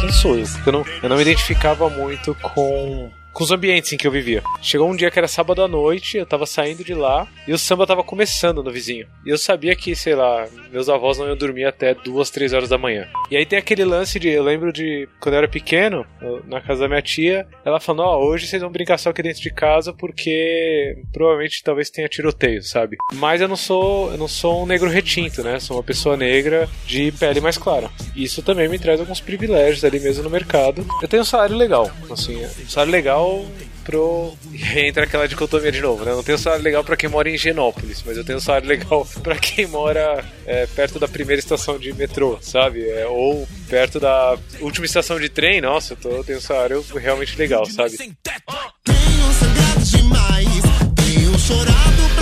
Quem sou eu? Porque eu não, eu não me identificava muito com com os ambientes em que eu vivia. Chegou um dia que era sábado à noite, eu tava saindo de lá e o samba tava começando no vizinho. E eu sabia que, sei lá, meus avós não iam dormir até duas, três horas da manhã. E aí tem aquele lance de, eu lembro de quando eu era pequeno, na casa da minha tia, ela falou: Ó, oh, hoje vocês vão brincar só aqui dentro de casa porque provavelmente talvez tenha tiroteio, sabe? Mas eu não sou, eu não sou um negro retinto, né? Sou uma pessoa negra de pele mais clara. Isso também me traz alguns privilégios ali mesmo no mercado. Eu tenho um salário legal, assim, um salário legal legal pro. Entra aquela dicotomia de novo, né? Eu não tenho salário legal para quem mora em Genópolis, mas eu tenho salário legal para quem mora é, perto da primeira estação de metrô, sabe? É, ou perto da última estação de trem, nossa, eu, tô, eu tenho um salário realmente legal, sabe? Tenho sangrado demais, tenho chorado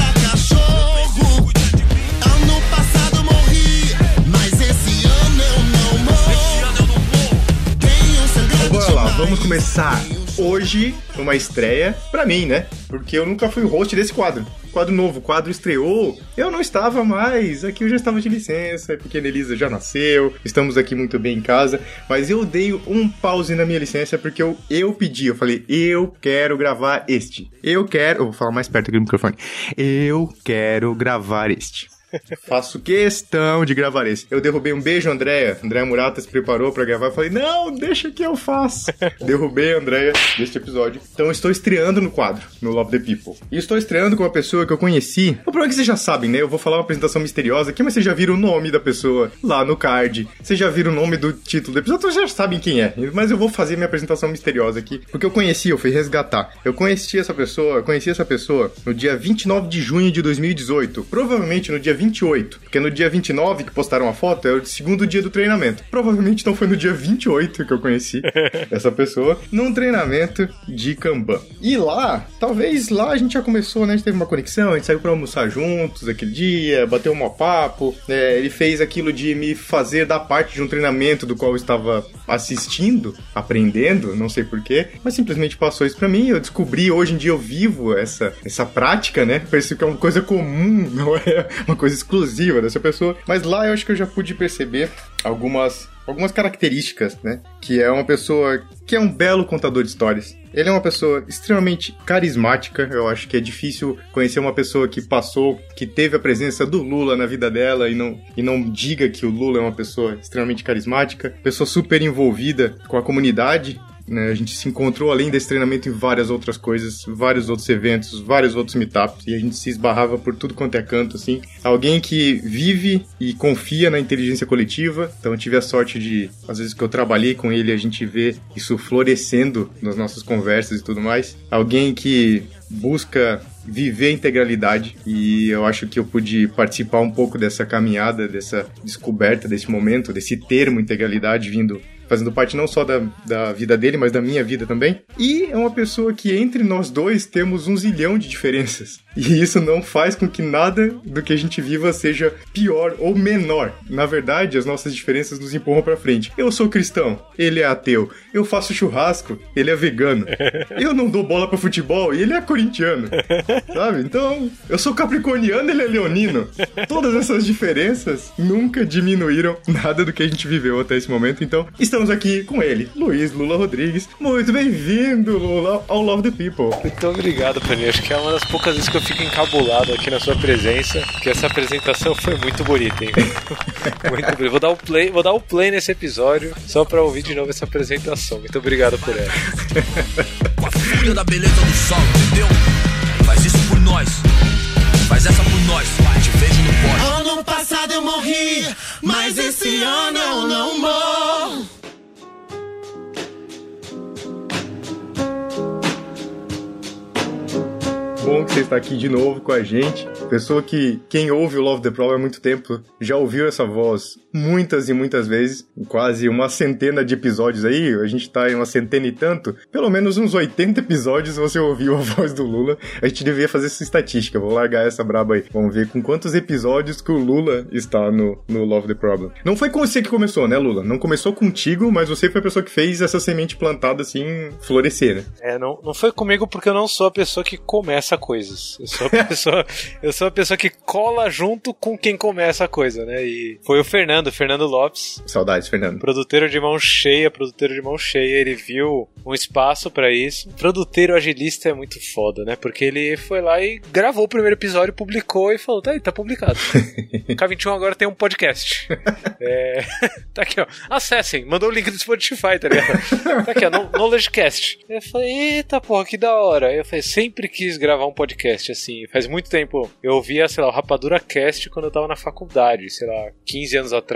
Bora lá, vamos começar hoje uma estreia para mim, né? Porque eu nunca fui o host desse quadro. Quadro novo, quadro estreou. Eu não estava mais, aqui eu já estava de licença, a pequena Elisa já nasceu, estamos aqui muito bem em casa, mas eu dei um pause na minha licença porque eu, eu pedi, eu falei, eu quero gravar este. Eu quero, eu vou falar mais perto aqui do microfone. Eu quero gravar este. Faço questão de gravar esse. Eu derrubei um beijo, Andréia. Andréia Murata se preparou para gravar. Eu falei, não, deixa que eu faço. derrubei a Andréia deste episódio. Então estou estreando no quadro, no Love the People. E estou estreando com uma pessoa que eu conheci. O problema é que vocês já sabem, né? Eu vou falar uma apresentação misteriosa aqui, mas vocês já viram o nome da pessoa lá no card. Vocês já viram o nome do título do episódio, vocês já sabem quem é. Mas eu vou fazer minha apresentação misteriosa aqui, porque eu conheci, eu fui resgatar. Eu conheci essa pessoa, conheci essa pessoa no dia 29 de junho de 2018. Provavelmente no dia 28, porque no dia 29 que postaram a foto é o segundo dia do treinamento. Provavelmente não foi no dia 28 que eu conheci essa pessoa, num treinamento de Kanban. E lá, talvez lá a gente já começou, né? A gente teve uma conexão, a gente saiu pra almoçar juntos aquele dia, bateu um papo. É, ele fez aquilo de me fazer dar parte de um treinamento do qual eu estava assistindo, aprendendo, não sei porquê, mas simplesmente passou isso pra mim. Eu descobri, hoje em dia eu vivo essa, essa prática, né? Parece que é uma coisa comum, não é uma coisa exclusiva dessa pessoa. Mas lá eu acho que eu já pude perceber algumas algumas características, né? Que é uma pessoa que é um belo contador de histórias. Ele é uma pessoa extremamente carismática. Eu acho que é difícil conhecer uma pessoa que passou, que teve a presença do Lula na vida dela e não, e não diga que o Lula é uma pessoa extremamente carismática, pessoa super envolvida com a comunidade né? A gente se encontrou além desse treinamento em várias outras coisas, vários outros eventos, vários outros meetups, e a gente se esbarrava por tudo quanto é canto, assim. Alguém que vive e confia na inteligência coletiva, então eu tive a sorte de, às vezes que eu trabalhei com ele, a gente vê isso florescendo nas nossas conversas e tudo mais. Alguém que busca viver a integralidade e eu acho que eu pude participar um pouco dessa caminhada, dessa descoberta, desse momento, desse termo integralidade vindo fazendo parte não só da, da vida dele, mas da minha vida também. E é uma pessoa que entre nós dois temos um zilhão de diferenças. E isso não faz com que nada do que a gente viva seja pior ou menor. Na verdade, as nossas diferenças nos empurram para frente. Eu sou cristão, ele é ateu. Eu faço churrasco, ele é vegano. Eu não dou bola para futebol e ele é corintiano. Sabe? Então, eu sou capricorniano, ele é leonino. Todas essas diferenças nunca diminuíram nada do que a gente viveu até esse momento. Então, estamos aqui com ele, Luiz Lula Rodrigues. Muito bem-vindo, Lula, ao Love the People. Muito obrigado, Penny. Acho que é uma das poucas vezes que eu fico encabulado aqui na sua presença, que essa apresentação foi muito bonita, hein? muito bonita. Vou dar o play, vou dar o play nesse episódio só pra ouvir de novo essa apresentação. Muito obrigado por ela. Com a fúria da beleza do sol, entendeu? Faz isso por nós. Faz essa por nós, te vejo no pódio. Ano passado eu morri, mas esse ano eu não morro. Bom que você está aqui de novo com a gente. Pessoa que quem ouve o Love the Problem há muito tempo já ouviu essa voz muitas e muitas vezes, quase uma centena de episódios aí, a gente tá em uma centena e tanto, pelo menos uns 80 episódios você ouviu a voz do Lula. A gente devia fazer essa estatística, vou largar essa braba aí. Vamos ver com quantos episódios que o Lula está no, no Love the Problem. Não foi com você que começou, né, Lula? Não começou contigo, mas você foi a pessoa que fez essa semente plantada assim florescer, né? É, não, não foi comigo porque eu não sou a pessoa que começa coisas. Eu sou a pessoa, eu sou a pessoa que cola junto com quem começa a coisa, né? E foi o Fernando, Fernando Lopes. Saudades, Fernando. Produteiro de mão cheia, produteiro de mão cheia, ele viu um espaço para isso. Produteiro agilista é muito foda, né? Porque ele foi lá e gravou o primeiro episódio, publicou e falou: tá aí, tá publicado. K21 agora tem um podcast. é... Tá aqui, ó. Acessem, mandou o link do Spotify, tá ligado? Tá aqui, ó, KnowledgeCast. Eu falei, eita porra, que da hora. Eu falei, sempre quis gravar um podcast assim. Faz muito tempo. Eu ouvia, sei lá, o Rapadura Cast quando eu tava na faculdade, sei lá, 15 anos atrás.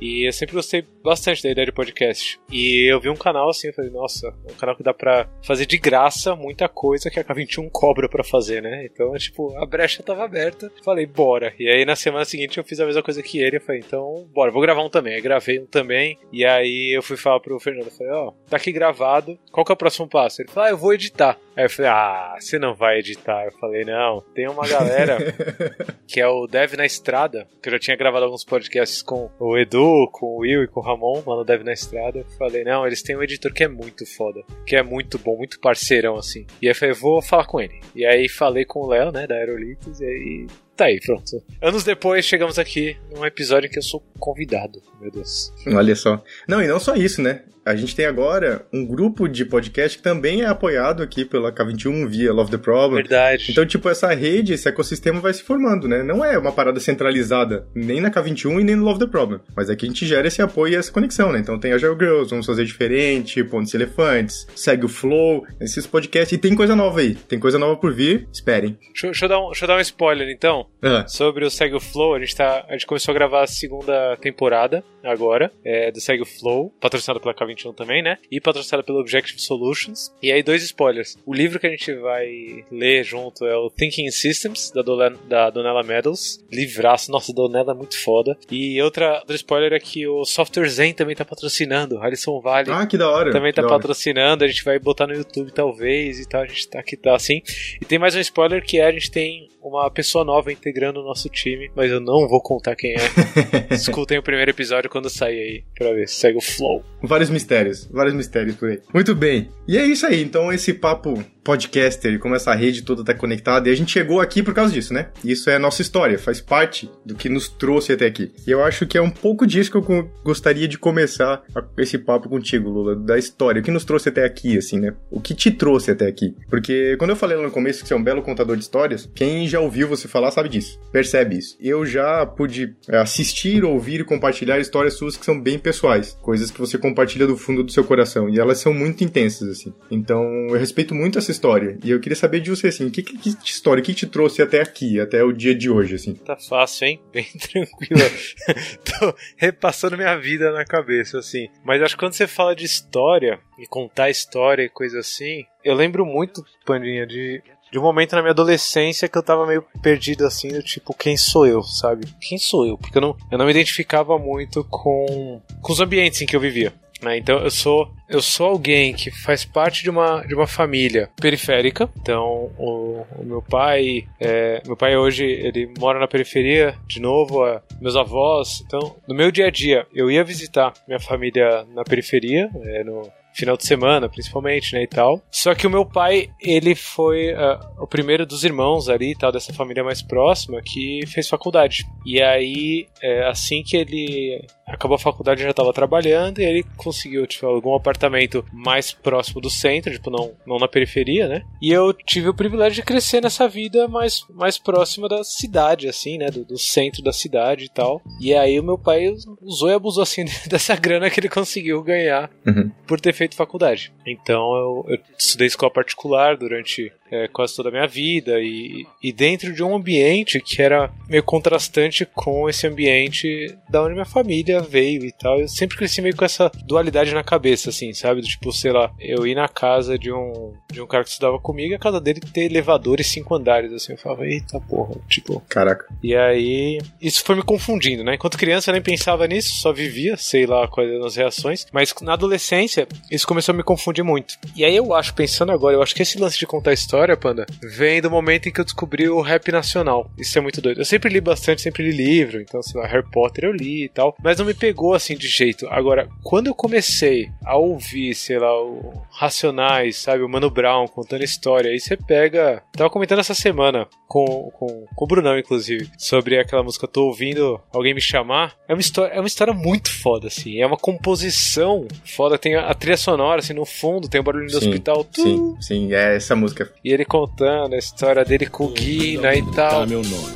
E eu sempre gostei bastante da ideia de podcast. E eu vi um canal assim, eu falei, nossa, um canal que dá pra fazer de graça muita coisa que a K21 cobra pra fazer, né? Então, tipo, a brecha tava aberta. Falei, bora. E aí na semana seguinte eu fiz a mesma coisa que ele. Eu falei, então, bora, vou gravar um também. Aí gravei um também. E aí eu fui falar pro Fernando, eu falei, ó, oh, tá aqui gravado. Qual que é o próximo passo? Ele falou, ah, eu vou editar. Aí eu falei, ah, você não vai editar. Eu falei, não, tem uma galera que é o Dev na Estrada, que eu já tinha gravado alguns podcasts com o Edu, com o Will e com o Ramon, lá no Dev na Estrada. Falei, não, eles têm um editor que é muito foda, que é muito bom, muito parceirão, assim. E aí eu falei, vou falar com ele. E aí falei com o Léo, né, da Aerolitos, e aí Tá aí, pronto. Anos depois, chegamos aqui num episódio em que eu sou convidado. Meu Deus. Olha só. Não, e não só isso, né? A gente tem agora um grupo de podcast que também é apoiado aqui pela K21 via Love the Problem. Verdade. Então, tipo, essa rede, esse ecossistema vai se formando, né? Não é uma parada centralizada nem na K21 e nem no Love the Problem. Mas aqui a gente gera esse apoio e essa conexão, né? Então tem a Geo Girls, vamos fazer diferente, Pontes Elefantes, segue o Flow, esses podcasts. E tem coisa nova aí. Tem coisa nova por vir. Esperem. Deixa, deixa eu, dar um, deixa eu dar um spoiler, então. Ah. Sobre o Segue o Flow. A gente, tá, a gente começou a gravar a segunda temporada agora, é, do Segue o Flow, patrocinado pela K21 também, né? E patrocinado pelo Objective Solutions. E aí, dois spoilers. O livro que a gente vai ler junto é o Thinking Systems, da, Dole, da Donella Medals. Livraço, nossa, Donella é muito foda. E outra, outro spoiler é que o Software Zen também tá patrocinando. Alisson Vale ah, que da hora. também tá patrocinando. A gente vai botar no YouTube talvez e tal. A gente tá aqui, tá assim. E tem mais um spoiler que é a gente tem uma pessoa nova integrando o nosso time, mas eu não vou contar quem é. Escutem o primeiro episódio quando sair aí, pra ver se segue o flow. Vários mistérios, vários mistérios por aí. Muito bem. E é isso aí, então esse papo podcaster, como essa rede toda tá conectada, e a gente chegou aqui por causa disso, né? Isso é a nossa história, faz parte do que nos trouxe até aqui. E eu acho que é um pouco disso que eu gostaria de começar esse papo contigo, Lula, da história, o que nos trouxe até aqui, assim, né? O que te trouxe até aqui. Porque quando eu falei lá no começo que você é um belo contador de histórias, quem já ouviu você falar sabe disso, percebe isso. Eu já pude é, assistir, ouvir e compartilhar histórias suas que são bem pessoais, coisas que você compartilha do fundo do seu coração, e elas são muito intensas, assim. Então, eu respeito muito essa história. E eu queria saber de você, assim, que, que, que história, que te trouxe até aqui, até o dia de hoje, assim? Tá fácil, hein? Bem tranquilo. Tô repassando minha vida na cabeça, assim. Mas acho que quando você fala de história, e contar história e coisa assim, eu lembro muito, Pandinha, de de um momento na minha adolescência que eu tava meio perdido assim, do tipo, quem sou eu, sabe? Quem sou eu? Porque eu não, eu não me identificava muito com, com os ambientes em que eu vivia. Né? Então eu sou eu sou alguém que faz parte de uma, de uma família periférica. Então o, o meu pai é, meu pai hoje ele mora na periferia de novo. meus avós. Então no meu dia a dia eu ia visitar minha família na periferia, é, no final de semana, principalmente, né, e tal. Só que o meu pai, ele foi uh, o primeiro dos irmãos ali e tal, dessa família mais próxima, que fez faculdade. E aí, é, assim que ele acabou a faculdade, já estava trabalhando, e ele conseguiu, tipo, algum apartamento mais próximo do centro, tipo, não, não na periferia, né? E eu tive o privilégio de crescer nessa vida mais, mais próxima da cidade, assim, né, do, do centro da cidade e tal. E aí o meu pai usou e abusou, assim, dessa grana que ele conseguiu ganhar uhum. por ter feito faculdade. Então eu, eu estudei escola particular durante é, quase toda a minha vida e, e dentro de um ambiente que era meio contrastante com esse ambiente da onde minha família veio e tal. Eu sempre cresci meio com essa dualidade na cabeça, assim, sabe? Do tipo, sei lá, eu ir na casa de um, de um cara que estudava comigo e a casa dele ter elevador e cinco andares, assim. Eu falava, eita porra, tipo. Caraca. E aí, isso foi me confundindo, né? Enquanto criança eu nem pensava nisso, só vivia, sei lá quais eram as reações. Mas na adolescência, isso começou a me confundir muito. E aí eu acho, pensando agora, eu acho que esse lance de contar história, Panda, vem do momento em que eu descobri o rap nacional. Isso é muito doido. Eu sempre li bastante, sempre li livro, então, sei lá, Harry Potter eu li e tal. Mas não me pegou assim de jeito. Agora, quando eu comecei a ouvir, sei lá, o Racionais, sabe, o Mano Brown contando história, aí você pega. Tava comentando essa semana com, com, com o Brunão, inclusive, sobre aquela música Tô Ouvindo Alguém Me Chamar. É uma história, é uma história muito foda, assim. É uma composição foda. Tem a, a trilha sonora, assim, no fundo, tem o barulho do Sim, hospital. Sim, sim, é essa música. E ele contando a história dele com o Guina e tal. Tá meu nome,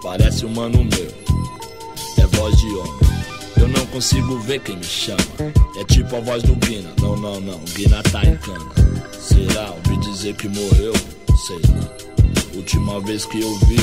parece um mano meu. É voz de homem. Eu não consigo ver quem me chama. É tipo a voz do Guina. Não, não, não. Guina tá em cana. Será? Ouvi dizer que morreu? Sei lá. Última vez que eu vi,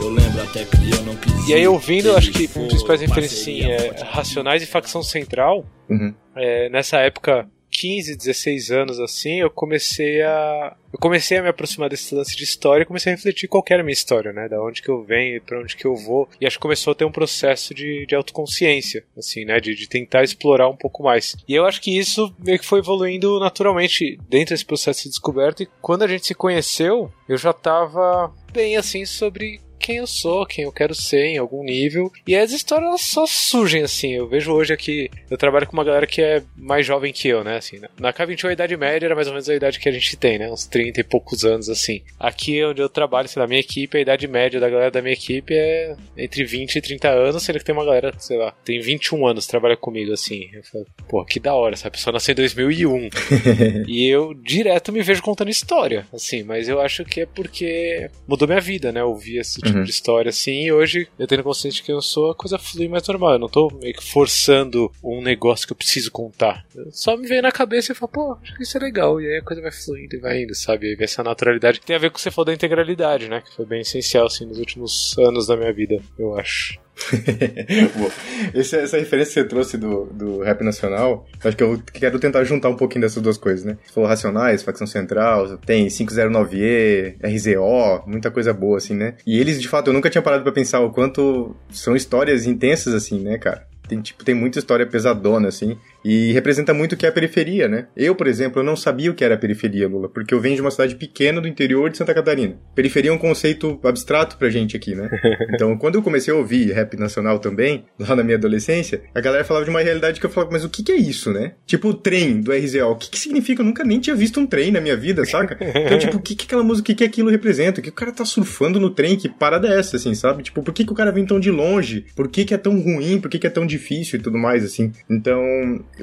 eu lembro até que eu não quis. E aí, ouvindo, Ele acho que um dos principais referências, assim, é Racionais e Facção Central. Uhum. É, nessa época, 15, 16 anos assim, eu comecei a. Eu comecei a me aproximar desse lance de história e comecei a refletir qual era a minha história, né? Da onde que eu venho pra onde que eu vou. E acho que começou a ter um processo de, de autoconsciência, assim, né? De, de tentar explorar um pouco mais. E eu acho que isso meio que foi evoluindo naturalmente dentro desse processo de descoberta. E quando a gente se conheceu, eu já tava bem assim sobre quem eu sou, quem eu quero ser em algum nível. E as histórias só surgem assim. Eu vejo hoje aqui, eu trabalho com uma galera que é mais jovem que eu, né? Assim, na- na K21 a idade média era mais ou menos a idade que a gente tem, né? Uns 30 e poucos anos assim. Aqui onde eu trabalho, sei lá, minha equipe, a idade média da galera da minha equipe é entre 20 e 30 anos, sendo que tem uma galera, sei lá, tem 21 anos trabalha comigo assim. Eu falo, pô, que da hora, essa pessoa nasceu em 2001. E eu direto me vejo contando história, assim, mas eu acho que é porque mudou minha vida, né? Ouvir esse tipo Uhum. de história assim, e hoje eu tendo consciência que eu sou, a coisa flui mais normal. Eu não tô meio que forçando um negócio que eu preciso contar. Só me veio na cabeça e falo, pô, acho que isso é legal. E aí a coisa vai fluindo e vai indo, sabe? E essa naturalidade tem a ver com o que você falou da integralidade, né? Que foi bem essencial, assim, nos últimos anos da minha vida, eu acho. Esse- essa referência que você trouxe do, do rap nacional, acho que eu quero tentar juntar um pouquinho dessas duas coisas, né? Você falou Racionais, Facção Central, tem 509E, RZO, muita coisa boa, assim, né? E eles, de fato, eu nunca tinha parado pra pensar o quanto são histórias intensas, assim, né, cara? Tem, tipo, tem muita história pesadona, assim, e representa muito o que é a periferia, né? Eu, por exemplo, eu não sabia o que era a periferia, Lula, porque eu venho de uma cidade pequena do interior de Santa Catarina. Periferia é um conceito abstrato pra gente aqui, né? Então, quando eu comecei a ouvir rap nacional também, lá na minha adolescência, a galera falava de uma realidade que eu falava, mas o que que é isso, né? Tipo, o trem do RZO, o que que significa? Eu nunca nem tinha visto um trem na minha vida, saca? Então, tipo, o que que aquela música, o que que aquilo representa? O que o cara tá surfando no trem? Que parada é essa, assim, sabe? Tipo, por que que o cara vem tão de longe? Por que que é tão ruim? Por que que é tão difícil e tudo mais, assim? Então,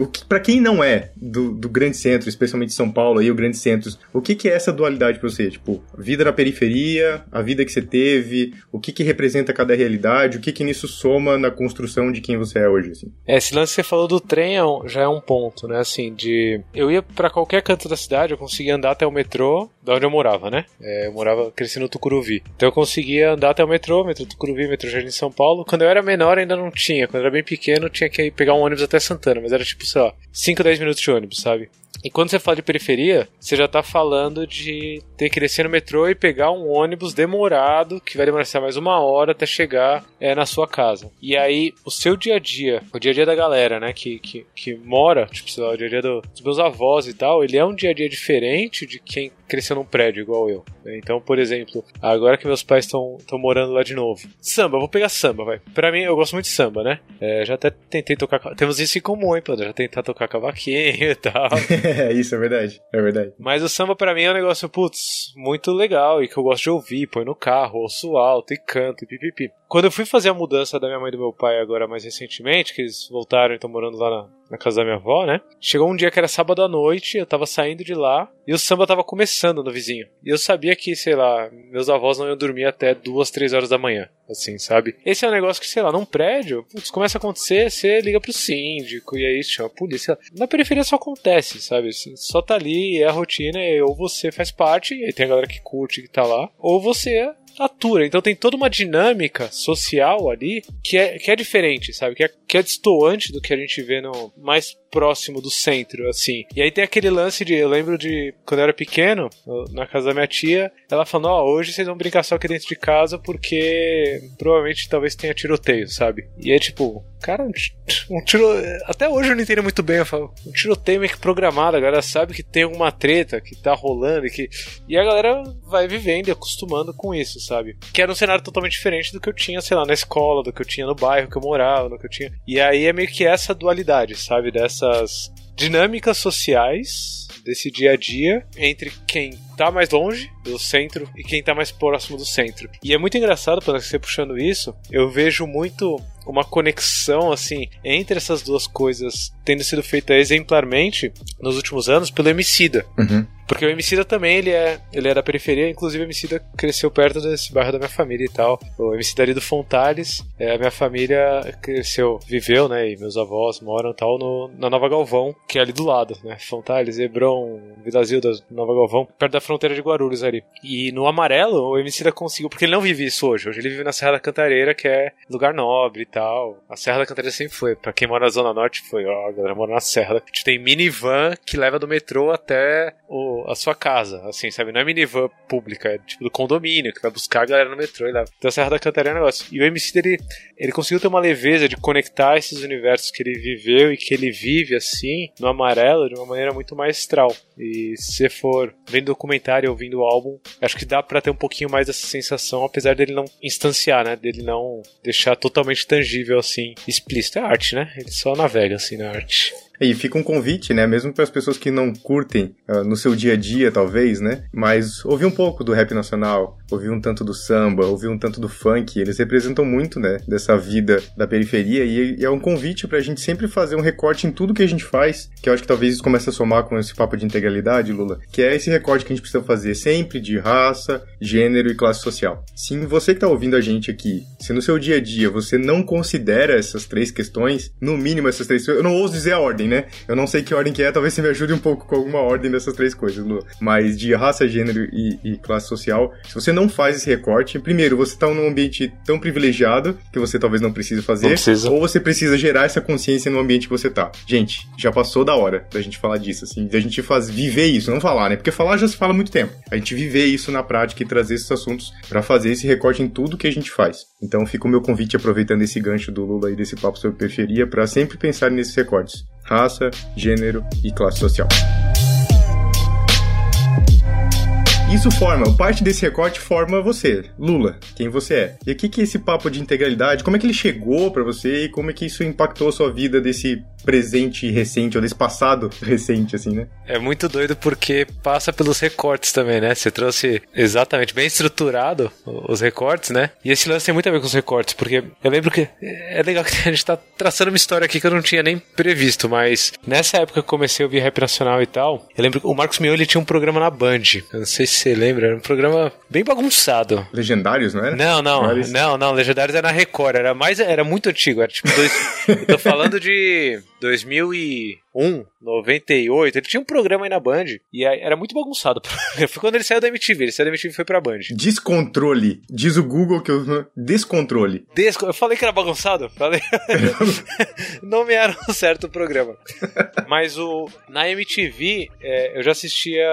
que, pra quem não é do, do grande centro, especialmente São Paulo aí, o grande centro, o que que é essa dualidade pra você? Tipo, vida na periferia, a vida que você teve, o que que representa cada realidade, o que que nisso soma na construção de quem você é hoje, assim? É, esse lance que você falou do trem é já é um ponto, né? Assim, de. Eu ia pra qualquer canto da cidade, eu conseguia andar até o metrô, da onde eu morava, né? É, eu morava, cresci no Tucuruvi. Então eu conseguia andar até o metrô, metrô Tucuruvi, metrô Jardim São Paulo. Quando eu era menor ainda não tinha. Quando eu era bem pequeno, tinha que ir pegar um ônibus até Santana, mas era tipo, sei lá, 5, 10 minutos de ônibus, sabe? E quando você fala de periferia, você já tá falando de ter que descer no metrô e pegar um ônibus demorado, que vai demorar mais uma hora até chegar é, na sua casa. E aí, o seu dia a dia, o dia a dia da galera, né, que, que, que mora, tipo, sei lá, o dia a dia do- dos meus avós e tal, ele é um dia a dia diferente de quem cresceu num prédio igual eu. Então, por exemplo, agora que meus pais estão morando lá de novo. Samba, vou pegar samba, vai. Pra mim, eu gosto muito de samba, né? É, já até tentei tocar. Temos isso em comum, hein, Pedro? Já tentar tocar cavaquinho e tal. É, isso é verdade, é verdade. Mas o samba pra mim é um negócio, putz, muito legal e que eu gosto de ouvir, põe no carro, ouço alto e canto e pipipi. quando eu fui fazer a mudança da minha mãe e do meu pai agora mais recentemente, que eles voltaram e estão morando lá na, na, casa da minha avó, né? Chegou um dia que era sábado à noite, eu tava saindo de lá e o samba tava começando no vizinho. E eu sabia que, sei lá, meus avós não iam dormir até duas, três horas da manhã, assim, sabe? Esse é um negócio que, sei lá, num prédio, putz, começa a acontecer, você liga pro síndico e aí chama a polícia. Na periferia só acontece, sabe? Assim, só tá ali, é a rotina, ou você faz parte, e aí tem a galera que curte que tá lá, ou você atura. Então tem toda uma dinâmica social ali que é, que é diferente, sabe? Que é, que é destoante do que a gente vê no mais próximo do centro, assim. E aí tem aquele lance de. Eu lembro de quando eu era pequeno, na casa da minha tia, ela falou: Ó, oh, hoje vocês vão brincar só aqui dentro de casa porque provavelmente talvez tenha tiroteio, sabe? E é tipo, cara, um, um tiro. Até hoje eu não entendo muito bem. Eu falo, um tiroteio meio que programado, a galera sabe que tem alguma treta que tá rolando e que. E a galera vai vivendo e acostumando com isso, sabe? Que era um cenário totalmente diferente do que eu tinha, sei lá, na escola, do que eu tinha no bairro que eu morava, do que eu tinha. E aí é meio que essa dualidade, sabe? Dessa essas dinâmicas sociais desse dia a dia entre quem tá mais longe do centro e quem tá mais próximo do centro. E é muito engraçado, quando você puxando isso, eu vejo muito uma conexão assim entre essas duas coisas tendo sido feita exemplarmente nos últimos anos pelo Emicida. Uhum. Porque o Emicida também, ele é, ele é da periferia, inclusive o Emicida cresceu perto desse bairro da minha família e tal. O Emicida ali do Fontales, é, a minha família cresceu, viveu, né, e meus avós moram tal no, na Nova Galvão, que é ali do lado, né, Fontales, Hebron, Vila Zilda, Nova Galvão, perto da fronteira de Guarulhos ali. E no amarelo, o Emicida conseguiu, porque ele não vive isso hoje, hoje ele vive na Serra da Cantareira, que é lugar nobre e tal. A Serra da Cantareira sempre foi, pra quem mora na Zona Norte, foi, ó, a galera mora na Serra. A gente tem minivan que leva do metrô até o, a sua casa, assim, sabe? Não é minivan pública, é tipo do condomínio, que vai buscar a galera no metrô e leva. Então a Serra da Cantareira é um negócio. E o MC dele, ele conseguiu ter uma leveza de conectar esses universos que ele viveu e que ele vive, assim, no amarelo, de uma maneira muito maestral. E se você for vendo documentário, ouvindo o álbum, acho que dá para ter um pouquinho mais dessa sensação, apesar dele não instanciar, né? Dele não deixar totalmente tangível, assim, explícito. É arte, né? Ele só navega, assim, na arte. E fica um convite, né? Mesmo para as pessoas que não curtem uh, no seu dia a dia, talvez, né? Mas ouvir um pouco do rap nacional, ouvir um tanto do samba, ouvir um tanto do funk, eles representam muito, né? Dessa vida da periferia e, e é um convite para a gente sempre fazer um recorte em tudo que a gente faz, que eu acho que talvez isso comece a somar com esse papo de integralidade, Lula, que é esse recorte que a gente precisa fazer sempre de raça, gênero e classe social. Se você que tá ouvindo a gente aqui, se no seu dia a dia você não considera essas três questões, no mínimo essas três, eu não ouso dizer a ordem, né? Eu não sei que ordem que é, talvez você me ajude um pouco com alguma ordem dessas três coisas, Lu. Mas de raça, gênero e, e classe social, se você não faz esse recorte, primeiro, você tá num ambiente tão privilegiado que você talvez não precise fazer, não precisa. ou você precisa gerar essa consciência no ambiente que você tá. Gente, já passou da hora da gente falar disso, assim, da gente faz, viver isso, não falar, né? Porque falar já se fala há muito tempo. A gente viver isso na prática e trazer esses assuntos para fazer esse recorte em tudo que a gente faz. Então fica o meu convite aproveitando esse gancho do Lula e desse papo sobre periferia para sempre pensar nesses recortes raça, gênero e classe social. Isso forma, parte desse recorte forma você, Lula, quem você é. E o que que é esse papo de integralidade, como é que ele chegou para você e como é que isso impactou a sua vida desse presente recente ou desse passado recente, assim, né? É muito doido porque passa pelos recortes também, né? Você trouxe exatamente bem estruturado os recortes, né? E esse lance tem muito a ver com os recortes, porque eu lembro que é legal que a gente tá traçando uma história aqui que eu não tinha nem previsto, mas nessa época que eu comecei a ouvir rap nacional e tal, eu lembro que o Marcos Mion ele tinha um programa na Band. Eu não sei se você lembra, era um programa bem bagunçado. Legendários, não era? Não, não, não, não, Legendários era na Record, era mais, era muito antigo, era tipo dois, eu tô falando de 2000 e 2001, 98, ele tinha um programa aí na Band e era muito bagunçado. foi quando ele saiu da MTV, ele saiu da MTV e foi pra Band. Descontrole. Diz o Google que eu... Descontrole. Desco... Eu falei que era bagunçado? Falei. Nomearam certo programa. Mas o... na MTV, é, eu já assistia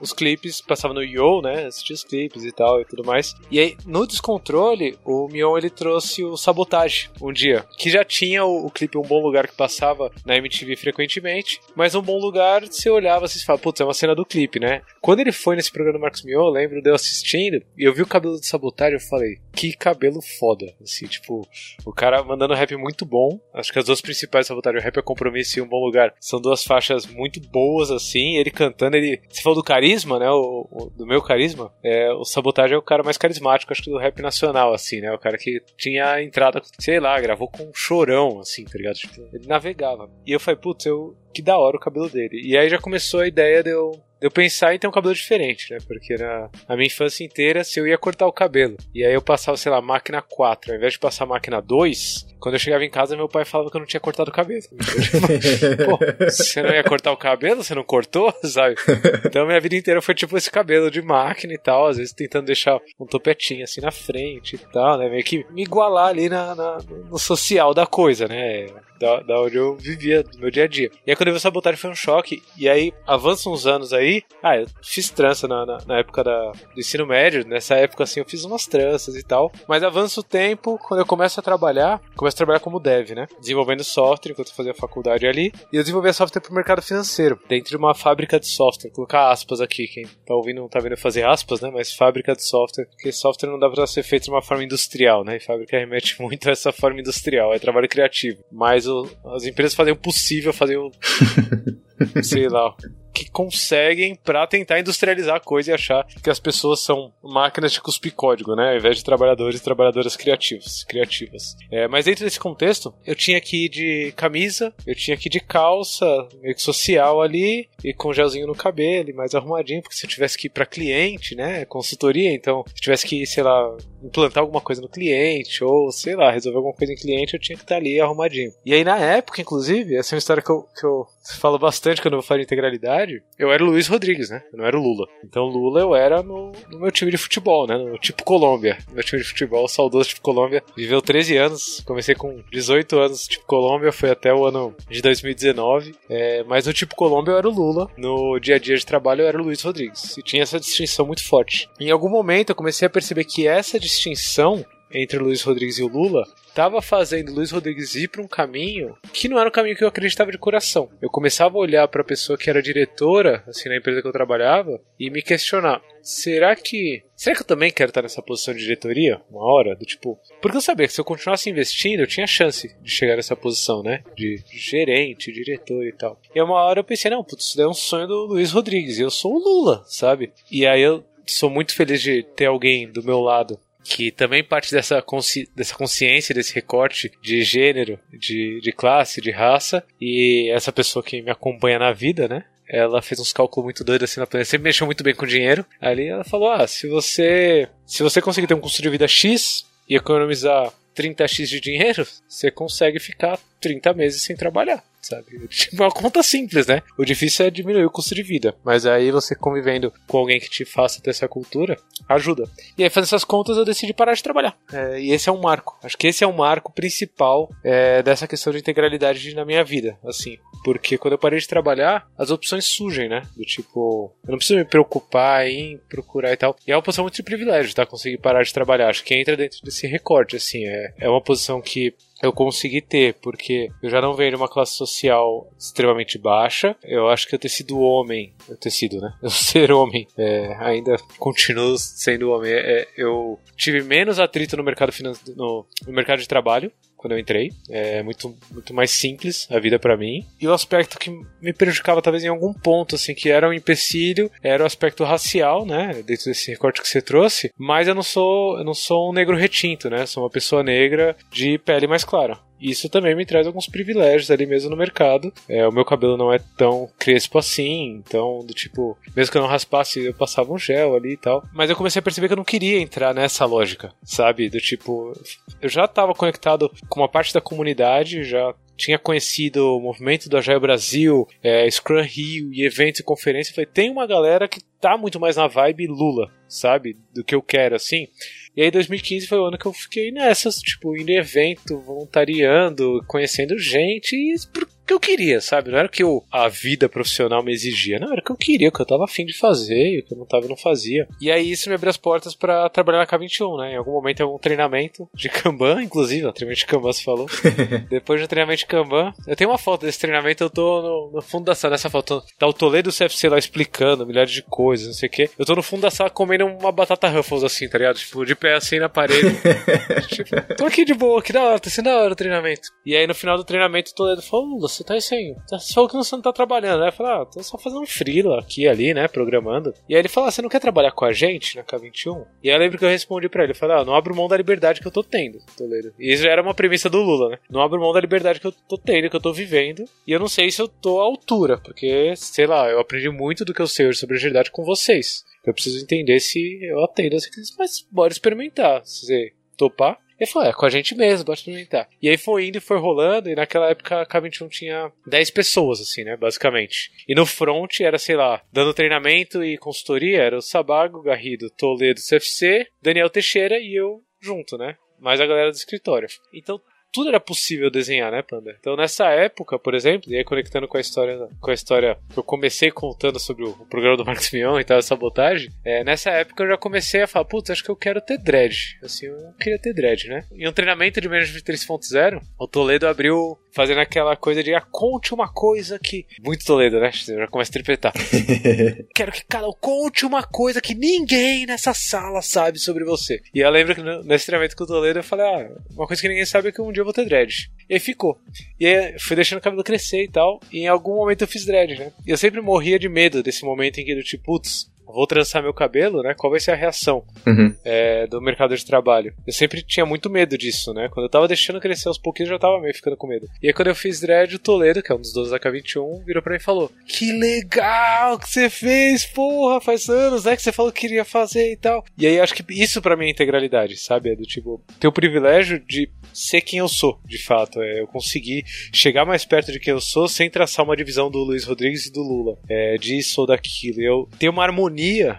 os clipes, passava no Yo, né? Assistia os clipes e tal e tudo mais. E aí, no Descontrole, o Mion ele trouxe o Sabotage um dia, que já tinha o, o clipe Um Bom Lugar que passava na MTV frequentemente, mas Um Bom Lugar, você olhava e falava, putz, é uma cena do clipe, né? Quando ele foi nesse programa do Marcos Mion, eu lembro de eu assistindo e eu vi o cabelo do Sabotage eu falei, que cabelo foda. Assim, tipo, o cara mandando rap muito bom. Acho que as duas principais Sabotage, o rap é compromisso e Um Bom Lugar, são duas faixas muito boas, assim. Ele cantando, ele. Você falou do carisma, né? O, o, do meu carisma, é, o Sabotagem é o cara mais carismático, acho que do rap nacional, assim, né? O cara que tinha entrada, sei lá, gravou com um chorão, assim, tá ligado? Tipo, ele navegava. E eu falei, putz, eu, que da hora o cabelo dele. E aí já começou a ideia de eu eu pensar em ter um cabelo diferente, né? Porque na, na minha infância inteira, se eu ia cortar o cabelo, e aí eu passava, sei lá, máquina 4, ao invés de passar máquina 2, quando eu chegava em casa, meu pai falava que eu não tinha cortado o cabelo. Pô, você não ia cortar o cabelo? Você não cortou? Sabe? Então minha vida inteira foi tipo esse cabelo de máquina e tal, às vezes tentando deixar um topetinho assim na frente e tal, né? Meio que me igualar ali na, na no social da coisa, né? Da, da onde eu vivia, do meu dia a dia. E aí quando eu vi essa botagem foi um choque. E aí, avança uns anos aí. Ah, eu fiz trança na, na, na, época da, do ensino médio. Nessa época, assim, eu fiz umas tranças e tal. Mas avança o tempo, quando eu começo a trabalhar, começo a trabalhar como dev, né? Desenvolvendo software enquanto eu fazia faculdade ali. E eu desenvolvia software pro mercado financeiro, dentro de uma fábrica de software. Vou colocar aspas aqui, quem tá ouvindo não tá vendo fazer aspas, né? Mas fábrica de software, porque software não dá pra ser feito de uma forma industrial, né? E fábrica remete muito a essa forma industrial, é trabalho criativo. Mas o, as empresas fazem o possível, fazem o. sei lá, que conseguem para tentar industrializar a coisa e achar que as pessoas são máquinas de cuspir código, né? Ao invés de trabalhadores e trabalhadoras criativos, criativas. É, mas dentro desse contexto, eu tinha que ir de camisa, eu tinha que ir de calça, meio que social ali, e com gelzinho no cabelo, e mais arrumadinho, porque se eu tivesse que ir para cliente, né? Consultoria, então, se eu tivesse que, sei lá, implantar alguma coisa no cliente, ou sei lá, resolver alguma coisa em cliente, eu tinha que estar ali arrumadinho. E aí, na época, inclusive, essa é uma história que eu, que eu falo bastante quando eu vou falar de integralidade, eu era o Luiz Rodrigues, né? Eu não era o Lula. Então, Lula eu era no, no meu time de futebol, né? No tipo Colômbia. Meu time de futebol, saudoso tipo Colômbia, viveu 13 anos. Comecei com 18 anos tipo Colômbia, foi até o ano de 2019. É, mas no tipo Colômbia eu era o Lula. No dia a dia de trabalho eu era o Luiz Rodrigues. E tinha essa distinção muito forte. Em algum momento eu comecei a perceber que essa distinção entre o Luiz Rodrigues e o Lula estava fazendo o Luiz Rodrigues ir para um caminho que não era um caminho que eu acreditava de coração. Eu começava a olhar para a pessoa que era diretora, assim, na empresa que eu trabalhava, e me questionar: será que. Será que eu também quero estar nessa posição de diretoria? Uma hora? Do tipo. Porque eu sabia que se eu continuasse investindo, eu tinha chance de chegar nessa posição, né? De gerente, diretor e tal. E uma hora eu pensei: não, putz, isso daí é um sonho do Luiz Rodrigues. E eu sou o Lula, sabe? E aí eu sou muito feliz de ter alguém do meu lado que também parte dessa, consci dessa consciência, desse recorte de gênero, de, de classe, de raça, e essa pessoa que me acompanha na vida, né? Ela fez uns cálculos muito doidos assim na planeta, sempre mexeu muito bem com dinheiro. Ali ela falou: Ah, se você se você conseguir ter um custo de vida X e economizar 30x de dinheiro, você consegue ficar 30 meses sem trabalhar sabe? Tipo, uma conta simples, né? O difícil é diminuir o custo de vida. Mas aí você convivendo com alguém que te faça ter essa cultura, ajuda. E aí, fazendo essas contas, eu decidi parar de trabalhar. É, e esse é um marco. Acho que esse é o um marco principal é, dessa questão de integralidade na minha vida, assim. Porque quando eu parei de trabalhar, as opções surgem, né? Do tipo, eu não preciso me preocupar em procurar e tal. E é uma posição muito de privilégio, tá? Conseguir parar de trabalhar. Acho que entra dentro desse recorte, assim. É, é uma posição que eu consegui ter, porque eu já não venho de uma classe social extremamente baixa. Eu acho que eu ter sido homem, eu ter sido, né? Eu ser homem, é, ainda continuo sendo homem. É, eu tive menos atrito no mercado, no, no mercado de trabalho quando eu entrei. É muito, muito mais simples a vida para mim. E o aspecto que me prejudicava talvez em algum ponto, assim, que era um empecilho, era o aspecto racial, né, dentro desse recorte que você trouxe. Mas eu não sou, eu não sou um negro retinto, né? Sou uma pessoa negra de pele mais clara. Isso também me traz alguns privilégios ali mesmo no mercado. É, o meu cabelo não é tão crespo assim, então, do tipo, mesmo que eu não raspasse, eu passava um gel ali e tal. Mas eu comecei a perceber que eu não queria entrar nessa lógica, sabe? Do tipo, eu já estava conectado com uma parte da comunidade, já tinha conhecido o movimento do Agile Brasil, é, Scrum Rio e eventos e conferências. Falei, tem uma galera que tá muito mais na vibe Lula, sabe? Do que eu quero, assim. E aí 2015 foi o ano que eu fiquei nessas, tipo, indo em evento, voluntariando, conhecendo gente, e que eu queria, sabe? Não era o que eu, a vida profissional me exigia, não, era o que eu queria, o que eu tava afim de fazer, o que eu não tava e não fazia. E aí isso me abriu as portas para trabalhar na K21, né? Em algum momento é um treinamento de Kanban, inclusive, o treinamento de Kanban se falou. Depois do treinamento de Kanban, eu tenho uma foto desse treinamento, eu tô no, no fundo da sala, nessa foto, tá o Toledo CFC lá explicando milhares de coisas, não sei o quê. Eu tô no fundo da sala comendo uma batata Ruffles assim, tá ligado? Tipo, de pé assim na parede. tipo, tô aqui de boa, que da hora, tá sendo da hora o treinamento. E aí no final do treinamento o Toledo falou, você tá sem. Você falou que você não tá trabalhando, né? Eu falei, ah, tô só fazendo um freela aqui ali, né? Programando. E aí ele falou, ah, você não quer trabalhar com a gente na K21? E aí eu lembro que eu respondi pra ele, eu falei, ah, não abro mão da liberdade que eu tô tendo, Toledo. E isso já era uma premissa do Lula, né? Não abro mão da liberdade que eu tô tendo, que eu tô vivendo. E eu não sei se eu tô à altura, porque, sei lá, eu aprendi muito do que eu sei hoje sobre agilidade com vocês. Eu preciso entender se eu atendo essa crise, mas bora experimentar. Se você topar, ele falou, é com a gente mesmo, bora experimentar. E aí foi indo e foi rolando, e naquela época a K21 tinha 10 pessoas, assim, né, basicamente. E no front era, sei lá, dando treinamento e consultoria, era o Sabago, Garrido, Toledo, CFC, Daniel Teixeira e eu junto, né? Mais a galera do escritório. Então tudo era possível desenhar, né, Panda? Então nessa época, por exemplo, e aí conectando com a história, com a história que eu comecei contando sobre o, o programa do Marcos Mion e tal, a sabotagem, é, nessa época eu já comecei a falar, putz, acho que eu quero ter dread. Assim, eu queria ter dread, né? Em um treinamento de Management 3.0, o Toledo abriu fazendo aquela coisa de ah, conte uma coisa que. Muito Toledo, né? Eu já começa a tripetar. quero que cada um conte uma coisa que ninguém nessa sala sabe sobre você. E eu lembro que nesse treinamento com o Toledo eu falei, ah, uma coisa que ninguém sabe é que um dia vou ter dread. E aí ficou. E aí fui deixando o cabelo crescer e tal. E em algum momento eu fiz dread, né? E eu sempre morria de medo desse momento em que do tipo, putz, vou trançar meu cabelo, né? Qual vai ser a reação Uhum. é, do mercado de trabalho? Eu sempre tinha muito medo disso, né? Quando eu tava deixando crescer aos pouquinhos, eu já tava meio ficando com medo. E aí quando eu fiz dread, o Toledo, que é um dos donos da K21, virou pra mim e falou: Que legal que você fez, porra, faz anos, né? Que você falou que queria fazer e tal. E aí acho que isso pra mim é integralidade, sabe? É do tipo, ter o privilégio de ser quem eu sou, de fato. É eu conseguir chegar mais perto de quem eu sou sem traçar uma divisão do Luiz Rodrigues e do Lula. É, disso ou daquilo. Eu ter uma harmonia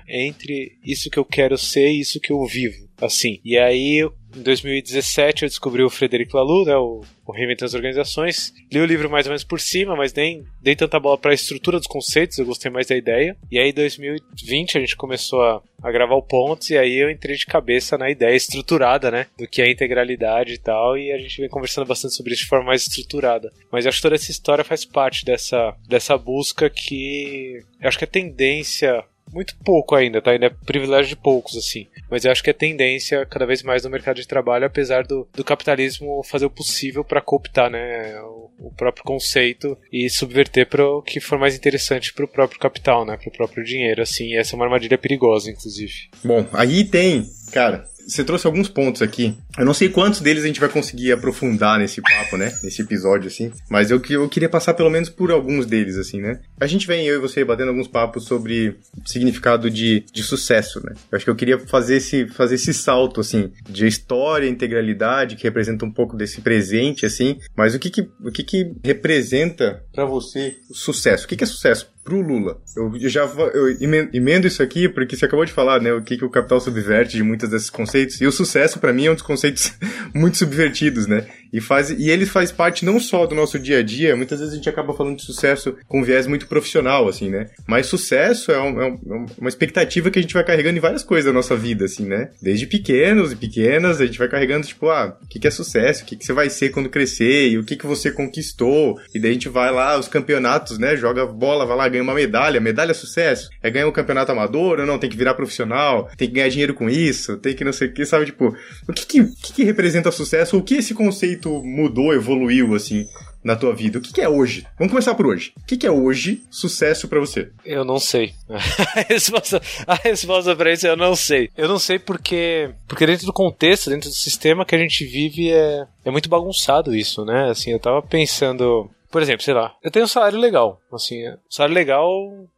entre isso que eu quero ser e isso que eu vivo. Assim. E aí, em 2017, eu descobri o Frederico Laloux, né? O, o Reinventando as Organizações. Li o livro mais ou menos por cima, mas nem dei tanta bola para a estrutura dos conceitos, eu gostei mais da ideia. E aí, em 2020, a gente começou a, a gravar o Pontos, e aí eu entrei de cabeça na ideia estruturada, né? Do que é integralidade e tal, e a gente vem conversando bastante sobre isso de forma mais estruturada. Mas acho que toda essa história faz parte dessa, dessa busca que acho que a tendência muito pouco ainda, tá? Ainda é privilégio de poucos, assim. Mas eu acho que é tendência cada vez mais no mercado de trabalho, apesar do, do capitalismo fazer o possível para cooptar, né? O, o, próprio conceito e subverter para o que for mais interessante para o próprio capital, né? Para o próprio dinheiro, assim. E essa é uma armadilha perigosa, inclusive. Bom, aí tem, cara, você trouxe alguns pontos aqui. Eu não sei quantos deles a gente vai conseguir aprofundar nesse papo, né? Nesse episódio, assim. Mas eu, eu queria passar pelo menos por alguns deles, assim, né? A gente vem, eu e você, batendo alguns papos sobre significado de, de sucesso, né? Eu acho que eu queria fazer esse, fazer esse salto, assim, de história, integralidade, que representa um pouco desse presente, assim. Mas o que que, o que, que representa para você o sucesso? O que, que é sucesso? Pro Lula. Eu já eu emendo isso aqui porque você acabou de falar, né, o que, que o capital subverte de muitos desses conceitos. E o sucesso para mim é um dos conceitos muito subvertidos, né? E faz e ele faz parte não só do nosso dia a dia, muitas vezes a gente acaba falando de sucesso com viés muito profissional assim, né? Mas sucesso é, um, é uma expectativa que a gente vai carregando em várias coisas da nossa vida assim, né? Desde pequenos e pequenas, a gente vai carregando tipo, ah, o que, que é sucesso? O que, que você vai ser quando crescer? E o que, que você conquistou? E daí a gente vai lá, os campeonatos, né? Joga bola, vai lá, ganha uma medalha. Medalha é sucesso? É ganhar um campeonato amador ou não? Tem que virar profissional? Tem que ganhar dinheiro com isso? Tem que não sei o que, sabe? Tipo, o que que, que, que representa sucesso? O que esse conceito mudou, evoluiu, assim, na tua vida? O que, que, é hoje? Vamos começar por hoje. O que, que é hoje sucesso para você? Eu não sei. a resposta, a resposta pra isso é eu não sei. Eu não sei porque, porque dentro do contexto, dentro do sistema que a gente vive, é, é muito bagunçado isso, né? Assim, eu tava pensando. Por exemplo, sei lá, eu tenho um salário legal. Assim, um salário legal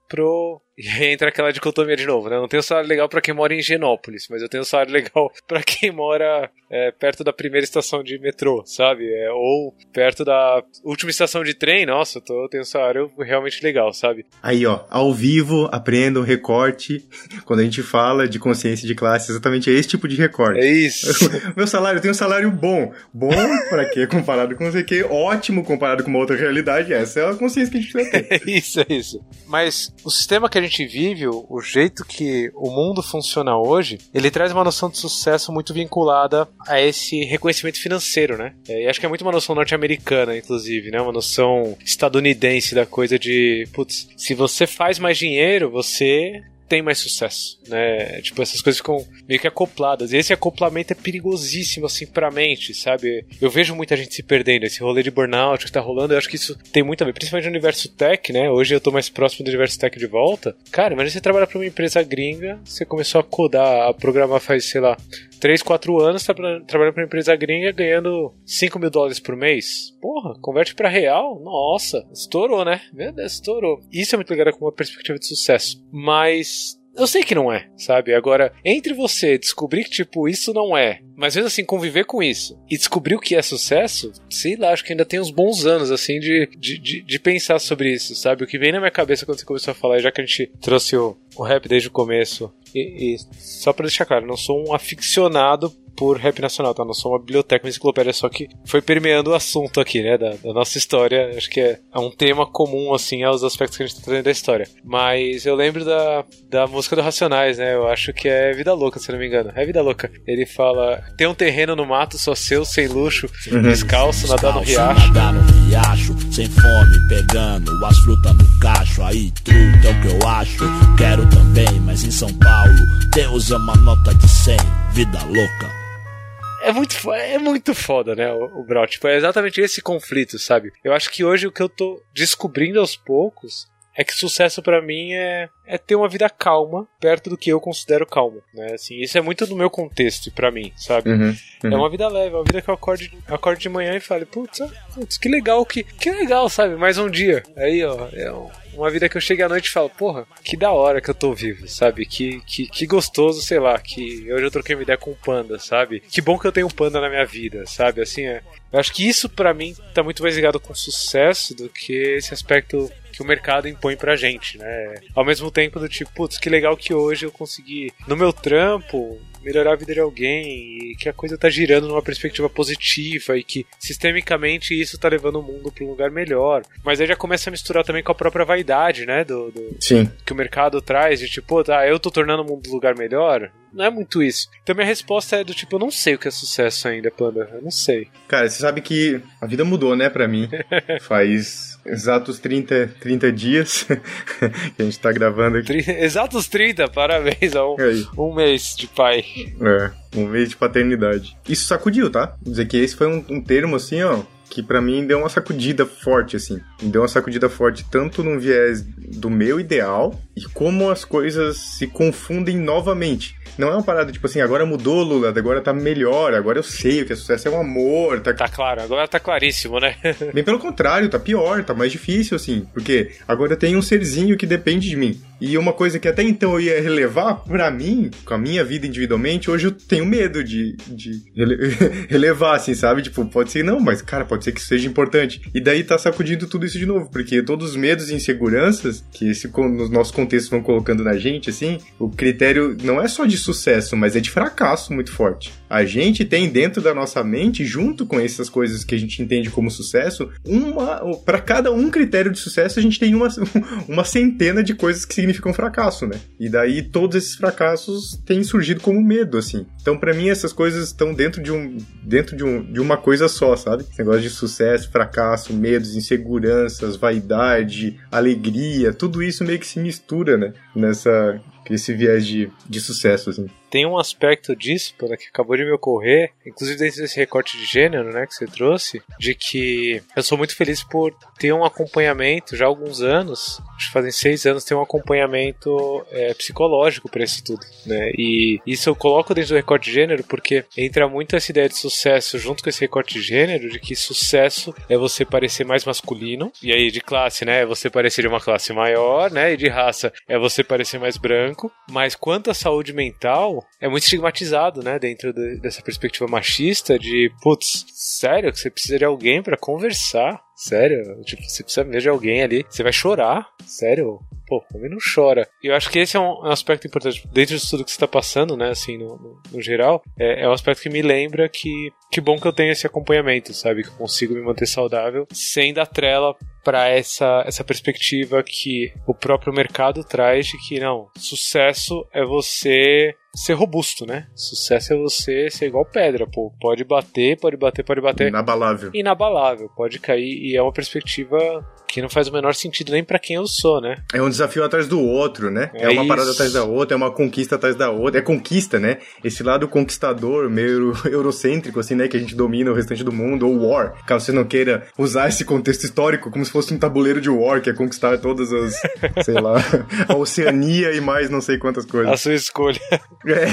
pro. E aí entra aquela dicotomia de novo, né? Eu não tenho salário legal para quem mora em Genópolis, mas eu tenho salário legal para quem mora é, perto da primeira estação de metrô, sabe? É, ou perto da última estação de trem, nossa, eu, tô, eu tenho um salário realmente legal, sabe? Aí, ó, ao vivo, aprenda um recorte. Quando a gente fala de consciência de classe, exatamente é esse tipo de recorte. É isso. Meu salário, eu tenho um salário bom. Bom para quê? Comparado com não sei o quê, ótimo comparado com uma outra realidade. Essa é a consciência que a gente vai ter. É isso, é isso. Mas o sistema que a gente vive, o jeito que o mundo funciona hoje, ele traz uma noção de sucesso muito vinculada a esse reconhecimento financeiro, né? É, e acho que é muito uma noção norte-americana, inclusive, né? Uma noção estadunidense da coisa de, putz, se você faz mais dinheiro, você tem mais sucesso, né? Tipo, essas coisas ficam meio que acopladas. E esse acoplamento é perigosíssimo, assim, pra mente, sabe? Eu vejo muita gente se perdendo. Esse rolê de burnout que tá rolando, eu acho que isso tem muito a ver, principalmente no universo tech, né? Hoje eu tô mais próximo do universo tech de volta. Cara, imagina você trabalhar pra uma empresa gringa, você começou a codar, a programar faz, sei lá, 3, 4 anos tá trabalhando pra uma empresa gringa ganhando 5 mil dólares por mês. Porra, converte pra real? Nossa, estourou, né? Meu Deus, estourou. Isso é muito legal com uma perspectiva de sucesso. Mas eu sei que não é, sabe? Agora, entre você descobrir que, tipo, isso não é, mas mesmo assim conviver com isso e descobrir o que é sucesso, sei lá, acho que ainda tem uns bons anos, assim, de, de, de, de pensar sobre isso, sabe? O que vem na minha cabeça quando você começou a falar, já que a gente trouxe o, o rap desde o começo, e, e só pra deixar claro, não sou um aficionado por rap nacional, tá? Não sou uma biblioteca, uma enciclopédia, só que foi permeando o assunto aqui, né? Da, da, nossa história. Acho que é, é um tema comum, assim, aos aspectos que a gente tá trazendo da história. Mas eu lembro da, da música do Racionais, né? Eu acho que é Vida Louca, se não me engano. É Vida Louca. Ele fala: tem um terreno no mato só seu, sem luxo, uhum. descalço, nadar no riacho. Nadar no riacho, sem fome, pegando as frutas no cacho. Aí, truta é o que eu acho. Quero também, mas em São Paulo, Deus é uma nota de 100. Vida louca. É muito, é muito foda, né, o, o Brawl. Tipo, é exatamente esse conflito, sabe? Eu acho que hoje o que eu tô descobrindo aos poucos é que sucesso para mim é, é ter uma vida calma perto do que eu considero calmo, né? Assim, isso é muito do meu contexto para mim, sabe? Uhum, uhum. É uma vida leve, é uma vida que eu acorde, acorde de manhã e fale, putz, putz, que legal, que, que legal, sabe? Mais um dia. Aí, ó, é um, uma vida que eu chego à noite e falo, porra, que da hora que eu tô vivo, sabe? Que, que, que gostoso, sei lá, que hoje eu troquei uma ideia com um panda, sabe? Que bom que eu tenho um panda na minha vida, sabe? Assim, é, eu acho que isso para mim tá muito mais ligado com sucesso do que esse aspecto que o mercado impõe pra gente, né? Ao mesmo tempo do tipo, putz, que legal que hoje eu consegui, no meu trampo, melhorar a vida de alguém e que a coisa tá girando numa perspectiva positiva e que sistemicamente isso tá levando o mundo para um lugar melhor. Mas aí já começa a misturar também com a própria vaidade, né? Do, do Sim. que o mercado traz, de tipo, tá, eu tô tornando o mundo um lugar melhor. Não é muito isso. Então minha resposta é do tipo, eu não sei o que é sucesso ainda, Panda. Eu não sei. Cara, você sabe que a vida mudou, né, pra mim. Faz exatos 30, 30 dias que a gente tá gravando aqui. Exatos 30, parabéns a um, um mês de pai. É, um mês de paternidade. Isso sacudiu, tá? Vou dizer que esse foi um, um termo assim, ó, que para mim deu uma sacudida forte, assim. Deu uma sacudida forte tanto no viés do meu ideal e como as coisas se confundem novamente. Não é uma parada tipo assim, agora mudou, Lula, agora tá melhor, agora eu sei o que é sucesso, é um amor. Tá, tá claro, agora tá claríssimo, né? Bem pelo contrário, tá pior, tá mais difícil, assim. Porque agora tem um serzinho que depende de mim. E uma coisa que até então eu ia relevar, pra mim, com a minha vida individualmente, hoje eu tenho medo de, de rele relevar, assim, sabe? Tipo, pode ser não, mas cara, pode ser que seja importante. E daí tá sacudindo tudo isso de novo, porque todos os medos e inseguranças que esse, nos nossos contextos vão colocando na gente, assim, o critério não é só de sucesso, mas é de fracasso muito forte. A gente tem dentro da nossa mente, junto com essas coisas que a gente entende como sucesso, uma. para cada um critério de sucesso, a gente tem uma, uma centena de coisas que significam fracasso, né? E daí todos esses fracassos têm surgido como medo, assim. Então, para mim, essas coisas estão dentro de um. dentro de, um, de uma coisa só, sabe? Esse negócio de sucesso, fracasso, medos, inseguranças, vaidade, alegria, tudo isso meio que se mistura, né? Nessa esse viés de, de sucesso, assim tem um aspecto disso, que acabou de me ocorrer, inclusive dentro desse recorte de gênero, né, que você trouxe, de que eu sou muito feliz por ter um acompanhamento já há alguns anos, acho que fazem seis anos, ter um acompanhamento é, psicológico para isso tudo, né, e isso eu coloco dentro do recorte de gênero porque entra muito essa ideia de sucesso junto com esse recorte de gênero, de que sucesso é você parecer mais masculino, e aí de classe, né, é você parecer de uma classe maior, né, e de raça é você parecer mais branco, mas quanto à saúde mental, é muito estigmatizado, né, dentro de, dessa perspectiva machista de, putz, sério que você precisa de alguém para conversar? Sério? Tipo, você precisa mesmo de alguém ali, você vai chorar? Sério? Pô, homem não chora. E eu acho que esse é um, é aspecto importante. Dentro de tudo que você está passando, né, assim, no, no, no geral, é, é um aspecto que me lembra que que bom que eu tenho esse acompanhamento, sabe? Que eu consigo me manter saudável sem dar trela para essa, essa perspectiva que o próprio mercado traz de que não, sucesso é você ser robusto, né? Sucesso é você ser igual pedra, pô. Pode bater, pode bater, pode bater. Inabalável. Inabalável, pode cair e é uma perspectiva que não faz o menor sentido nem para quem eu sou, né? É um desafio atrás do outro, né? É, é uma isso. parada atrás da outra, é uma conquista atrás da outra. É conquista, né? Esse lado conquistador, meio eurocêntrico, assim, né? Que a gente domina o restante do mundo, ou war. Caso você não queira usar esse contexto histórico como se fosse um tabuleiro de war, que é conquistar todas as, sei lá, a Oceania e mais não sei quantas coisas. A sua escolha. É.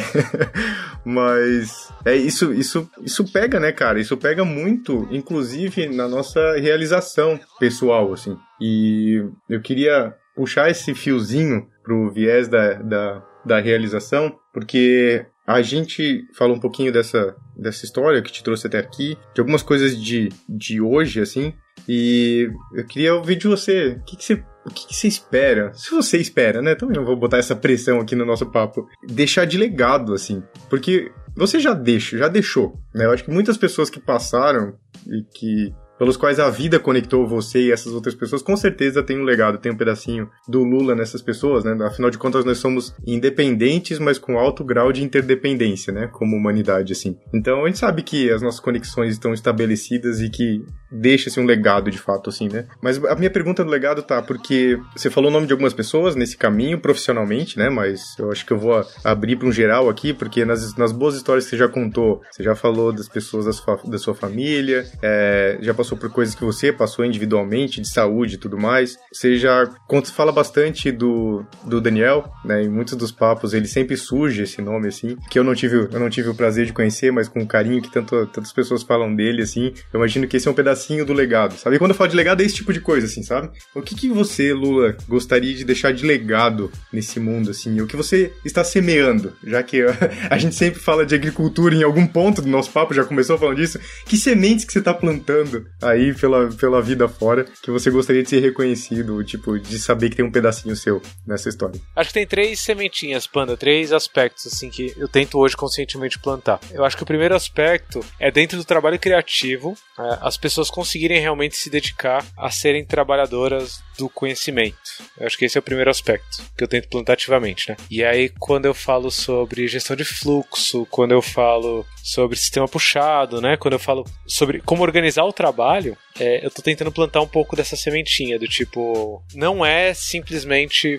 Mas é isso, isso, isso pega, né, cara? Isso pega muito, inclusive na nossa realização pessoal, assim. E eu queria puxar esse fiozinho pro viés da, da, da realização, porque a gente falou um pouquinho dessa, dessa história que te trouxe até aqui, de algumas coisas de, de hoje, assim, e eu queria ouvir de você, o que, que você o que, você espera? Se você espera, né? Também não vou botar essa pressão aqui no nosso papo. Deixar de legado, assim. Porque você já deixa, já deixou. Né? Eu acho que muitas pessoas que passaram e que pelos quais a vida conectou você e essas outras pessoas, com certeza tem um legado, tem um pedacinho do Lula nessas pessoas, né? Afinal de contas, nós somos independentes, mas com alto grau de interdependência, né? Como humanidade, assim. Então, a gente sabe que as nossas conexões estão estabelecidas e que deixa-se um legado, de fato, assim, né? Mas a minha pergunta do legado tá, porque você falou o nome de algumas pessoas nesse caminho, profissionalmente, né? Mas eu acho que eu vou abrir para um geral aqui, porque nas, nas boas histórias que você já contou, você já falou das pessoas da sua, da sua família, é, já passou passou por coisas que você passou individualmente, de saúde e tudo mais. Você já fala bastante do, do Daniel, né? Em muitos dos papos ele sempre surge esse nome, assim, que eu não tive, eu não tive o prazer de conhecer, mas com o carinho que tanto, tantas pessoas falam dele, assim, eu imagino que esse é um pedacinho do legado, sabe? E quando eu falo de legado é esse tipo de coisa, assim, sabe? O que, que você, Lula, gostaria de deixar de legado nesse mundo, assim? O que você está semeando? Já que a gente sempre fala de agricultura em algum ponto do nosso papo, já começou falando disso. Que sementes que você está plantando aí pela, pela vida fora que você gostaria de ser reconhecido, tipo, de saber que tem um pedacinho seu nessa história? Acho que tem três sementinhas, Panda, três aspectos, assim, que eu tento hoje conscientemente plantar. Eu acho que o primeiro aspecto é dentro do trabalho criativo, é, as pessoas conseguirem realmente se dedicar a serem trabalhadoras do conhecimento. Eu acho que esse é o primeiro aspecto que eu tento plantar ativamente, né? E aí, quando eu falo sobre gestão de fluxo, quando eu falo sobre sistema puxado, né? Quando eu falo sobre como organizar o trabalho, trabalho é, eu tô tentando plantar um pouco dessa sementinha do tipo, não é simplesmente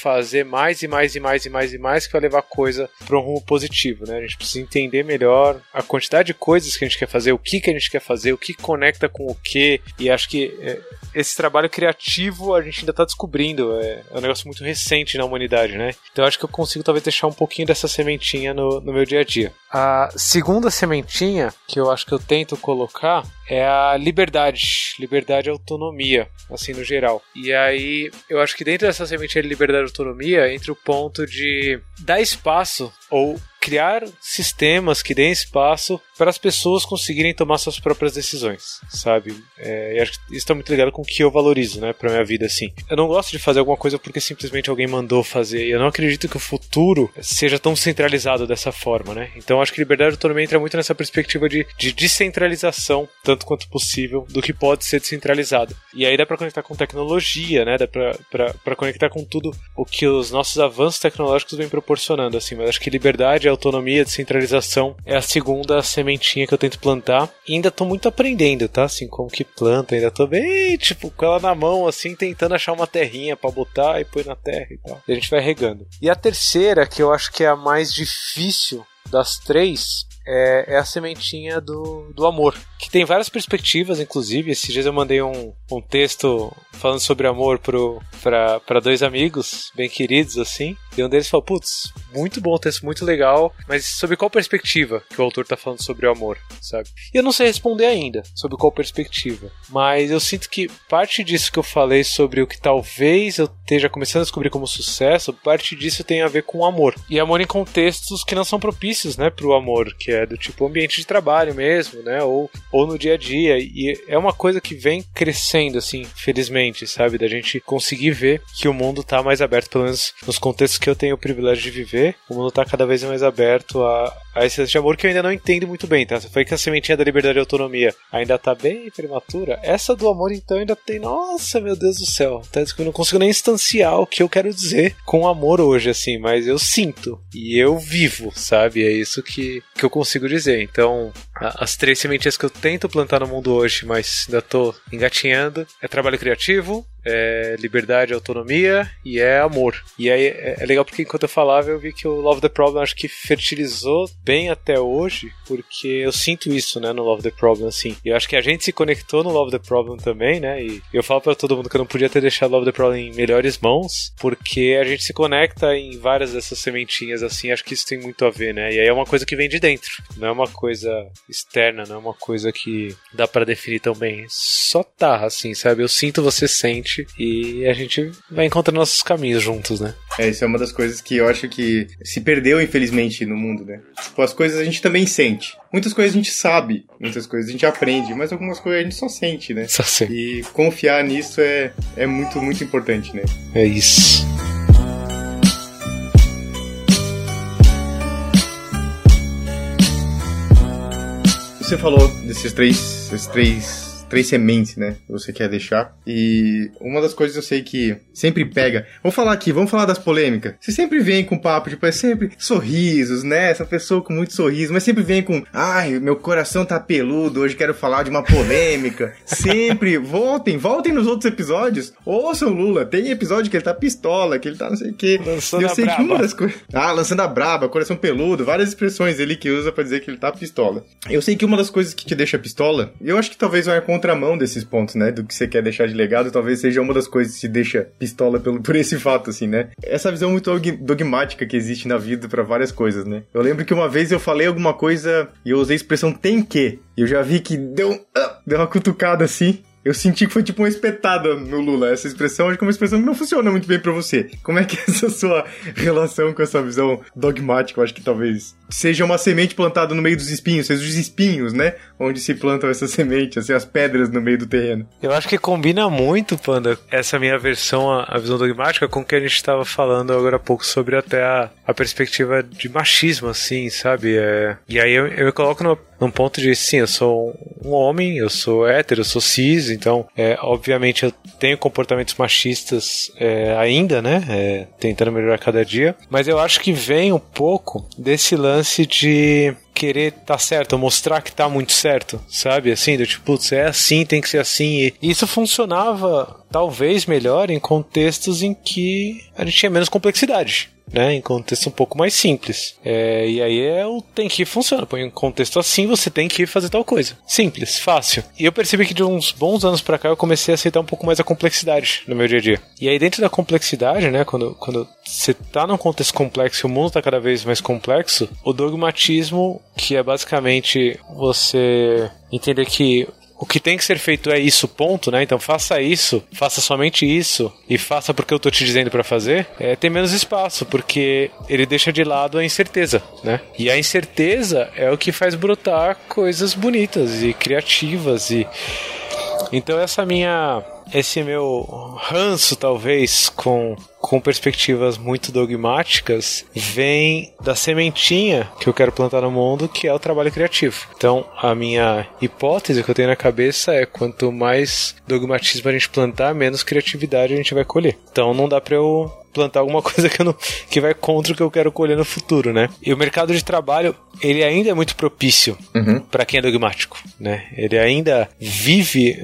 fazer mais e mais e mais e mais e mais que vai levar coisa para um rumo positivo, né? A gente precisa entender melhor a quantidade de coisas que a gente quer fazer, o que que a gente quer fazer, o que conecta com o que, e acho que é, esse trabalho criativo a gente ainda tá descobrindo, é, é, um negócio muito recente na humanidade, né? Então acho que eu consigo talvez deixar um pouquinho dessa sementinha no, no meu dia a dia. A segunda sementinha que eu acho que eu tento colocar é a liberdade, liberdade e autonomia, assim no geral. E aí eu acho que dentro dessa sementinha de liberdade e autonomia entra o ponto de dar espaço ou criar sistemas que deem espaço para as pessoas conseguirem tomar suas próprias decisões, sabe? É, e acho que isso está muito ligado com o que eu valorizo, né, para minha vida, assim. Eu não gosto de fazer alguma coisa porque simplesmente alguém mandou fazer. Eu não acredito que o futuro seja tão centralizado dessa forma, né? Então acho que liberdade e autonomia entra muito nessa perspectiva de, de descentralização, tanto quanto possível, do que pode ser descentralizado. E aí dá para conectar com tecnologia, né? Dá para conectar com tudo o que os nossos avanços tecnológicos vêm proporcionando, assim. Mas acho que liberdade, autonomia, descentralização é a segunda sementinha que eu tento plantar. E ainda tô muito aprendendo, tá? Assim, como que planta, ainda tô bem, tipo, com ela na mão, assim, tentando achar uma terrinha para botar e pôr na terra e tal. E a gente vai regando. E a terceira, que eu acho que é a mais difícil das três, é, é, a sementinha do, do amor. Que tem várias perspectivas, inclusive. Esses dias eu mandei um, um texto falando sobre amor para dois amigos bem queridos, assim. E um deles falou: Putz, muito bom texto, muito legal. Mas sobre qual perspectiva que o autor tá falando sobre o amor, sabe? E eu não sei responder ainda sobre qual perspectiva. Mas eu sinto que parte disso que eu falei sobre o que talvez eu esteja começando a descobrir como sucesso, parte disso tem a ver com amor. E amor em contextos que não são propícios, né, pro amor, que é do tipo ambiente de trabalho mesmo, né? Ou, ou no dia a dia. E é uma coisa que vem crescendo, assim, felizmente, sabe? Da gente conseguir ver que o mundo tá mais aberto, pelo menos nos contextos que eu tenho o privilégio de viver, o mundo tá cada vez mais aberto a, a essência de amor que eu ainda não entendo muito bem, tá? Foi que a sementinha da liberdade e autonomia ainda tá bem prematura. Essa do amor, então, ainda tem. Nossa, meu Deus do céu. Tá, eu não consigo nem instanciar o que eu quero dizer com amor hoje, assim, mas eu sinto. E eu vivo, sabe? É isso que, que eu consigo dizer. Então, as três sementinhas que eu tento plantar no mundo hoje, mas ainda tô engatinhando, é trabalho criativo, é liberdade, autonomia e é amor. E aí é, é, legal porque enquanto eu falava eu vi que o Love the Problem acho que fertilizou bem até hoje, porque eu sinto isso, né, no Love the Problem, assim. E eu acho que a gente se conectou no Love the Problem também, né, e eu falo para todo mundo que eu não podia ter deixado Love the Problem em melhores mãos, porque a gente se conecta em várias dessas sementinhas, assim, acho que isso tem muito a ver, né, e aí é uma coisa que vem de dentro, não é uma coisa externa, não é uma coisa que dá para definir tão bem. Só tá, assim, sabe? Eu sinto, você sente, gente e a gente vai encontrando nossos caminhos juntos, né? É, isso é uma das coisas que eu acho que se perdeu, infelizmente, no mundo, né? Tipo, as coisas a gente também sente. Muitas coisas a gente sabe, muitas coisas a gente aprende, mas algumas coisas a gente só sente, né? Só sente. E confiar nisso é, é muito, muito importante, né? É isso. Você falou desses três, esses três três sementes, né? Que você quer deixar. E uma das coisas eu sei que sempre pega. Vamos falar aqui, vamos falar das polêmicas. Você sempre vem com papo, tipo, é sempre sorrisos, né? Essa pessoa com muito sorriso, mas sempre vem com, ai, meu coração tá peludo, hoje quero falar de uma polêmica. sempre, voltem, voltem nos outros episódios. Ouçam Lula, tem episódio que ele tá pistola, que ele tá não sei o quê. Lançando eu sei a que uma das coisas. Ah, lançando a braba, coração peludo, várias expressões ele que usa para dizer que ele tá pistola. Eu sei que uma das coisas que te deixa pistola, eu acho que talvez vai contra contramão desses pontos, né? Do que você quer deixar de legado, talvez seja uma das coisas que te deixa pistola pelo, por esse fato, assim, né? Essa visão muito dogmática que existe na vida para várias coisas, né? Eu lembro que uma vez eu falei alguma coisa e eu usei a expressão tem que. E eu já vi que deu, uh, deu uma cutucada assim. Eu senti que foi tipo uma espetada no Lula. Essa expressão acho que é uma expressão que não funciona muito bem para você. Como é que é essa sua relação com essa visão dogmática? Eu acho que talvez seja uma semente plantada no meio dos espinhos, seja os espinhos, né? Onde se plantam essa semente, assim, as pedras no meio do terreno. Eu acho que combina muito, Panda, essa minha versão, a, visão dogmática, com o que a gente estava falando agora há pouco sobre até a, a perspectiva de machismo, assim, sabe? É, e aí eu, eu me coloco no, num ponto de, sim, eu sou um homem, eu sou hétero, eu sou cis, então, é, obviamente eu tenho comportamentos machistas é, ainda, né? É, tentando melhorar cada dia, mas eu acho que vem um pouco desse lance de querer tá certo, mostrar que tá muito certo, sabe? Assim, do tipo, putz, é assim, tem que ser assim. E isso funcionava talvez melhor em contextos em que a gente tinha menos complexidade né, em contexto um pouco mais simples. É, e aí é o tem que funciona. Põe em contexto assim, você tem que fazer tal coisa. Simples, fácil. E eu percebi que de uns bons anos para cá eu comecei a aceitar um pouco mais a complexidade no meu dia a dia. E aí dentro da complexidade, né, quando, quando você tá num contexto complexo e o mundo tá cada vez mais complexo, o dogmatismo, que é basicamente você entender que o que tem que ser feito é isso, ponto, né? Então faça isso, faça somente isso e faça porque eu tô te dizendo para fazer, é, tem menos espaço, porque ele deixa de lado a incerteza, né? E a incerteza é o que faz brotar coisas bonitas e criativas e então essa minha esse meu ranço, talvez, com, com perspectivas muito dogmáticas, vem da sementinha que eu quero plantar no mundo, que é o trabalho criativo. Então, a minha hipótese que eu tenho na cabeça é: quanto mais dogmatismo a gente plantar, menos criatividade a gente vai colher. Então, não dá pra eu plantar alguma coisa que, não, que vai contra o que eu quero colher no futuro, né? E o mercado de trabalho, ele ainda é muito propício uhum. para quem é dogmático, né? Ele ainda vive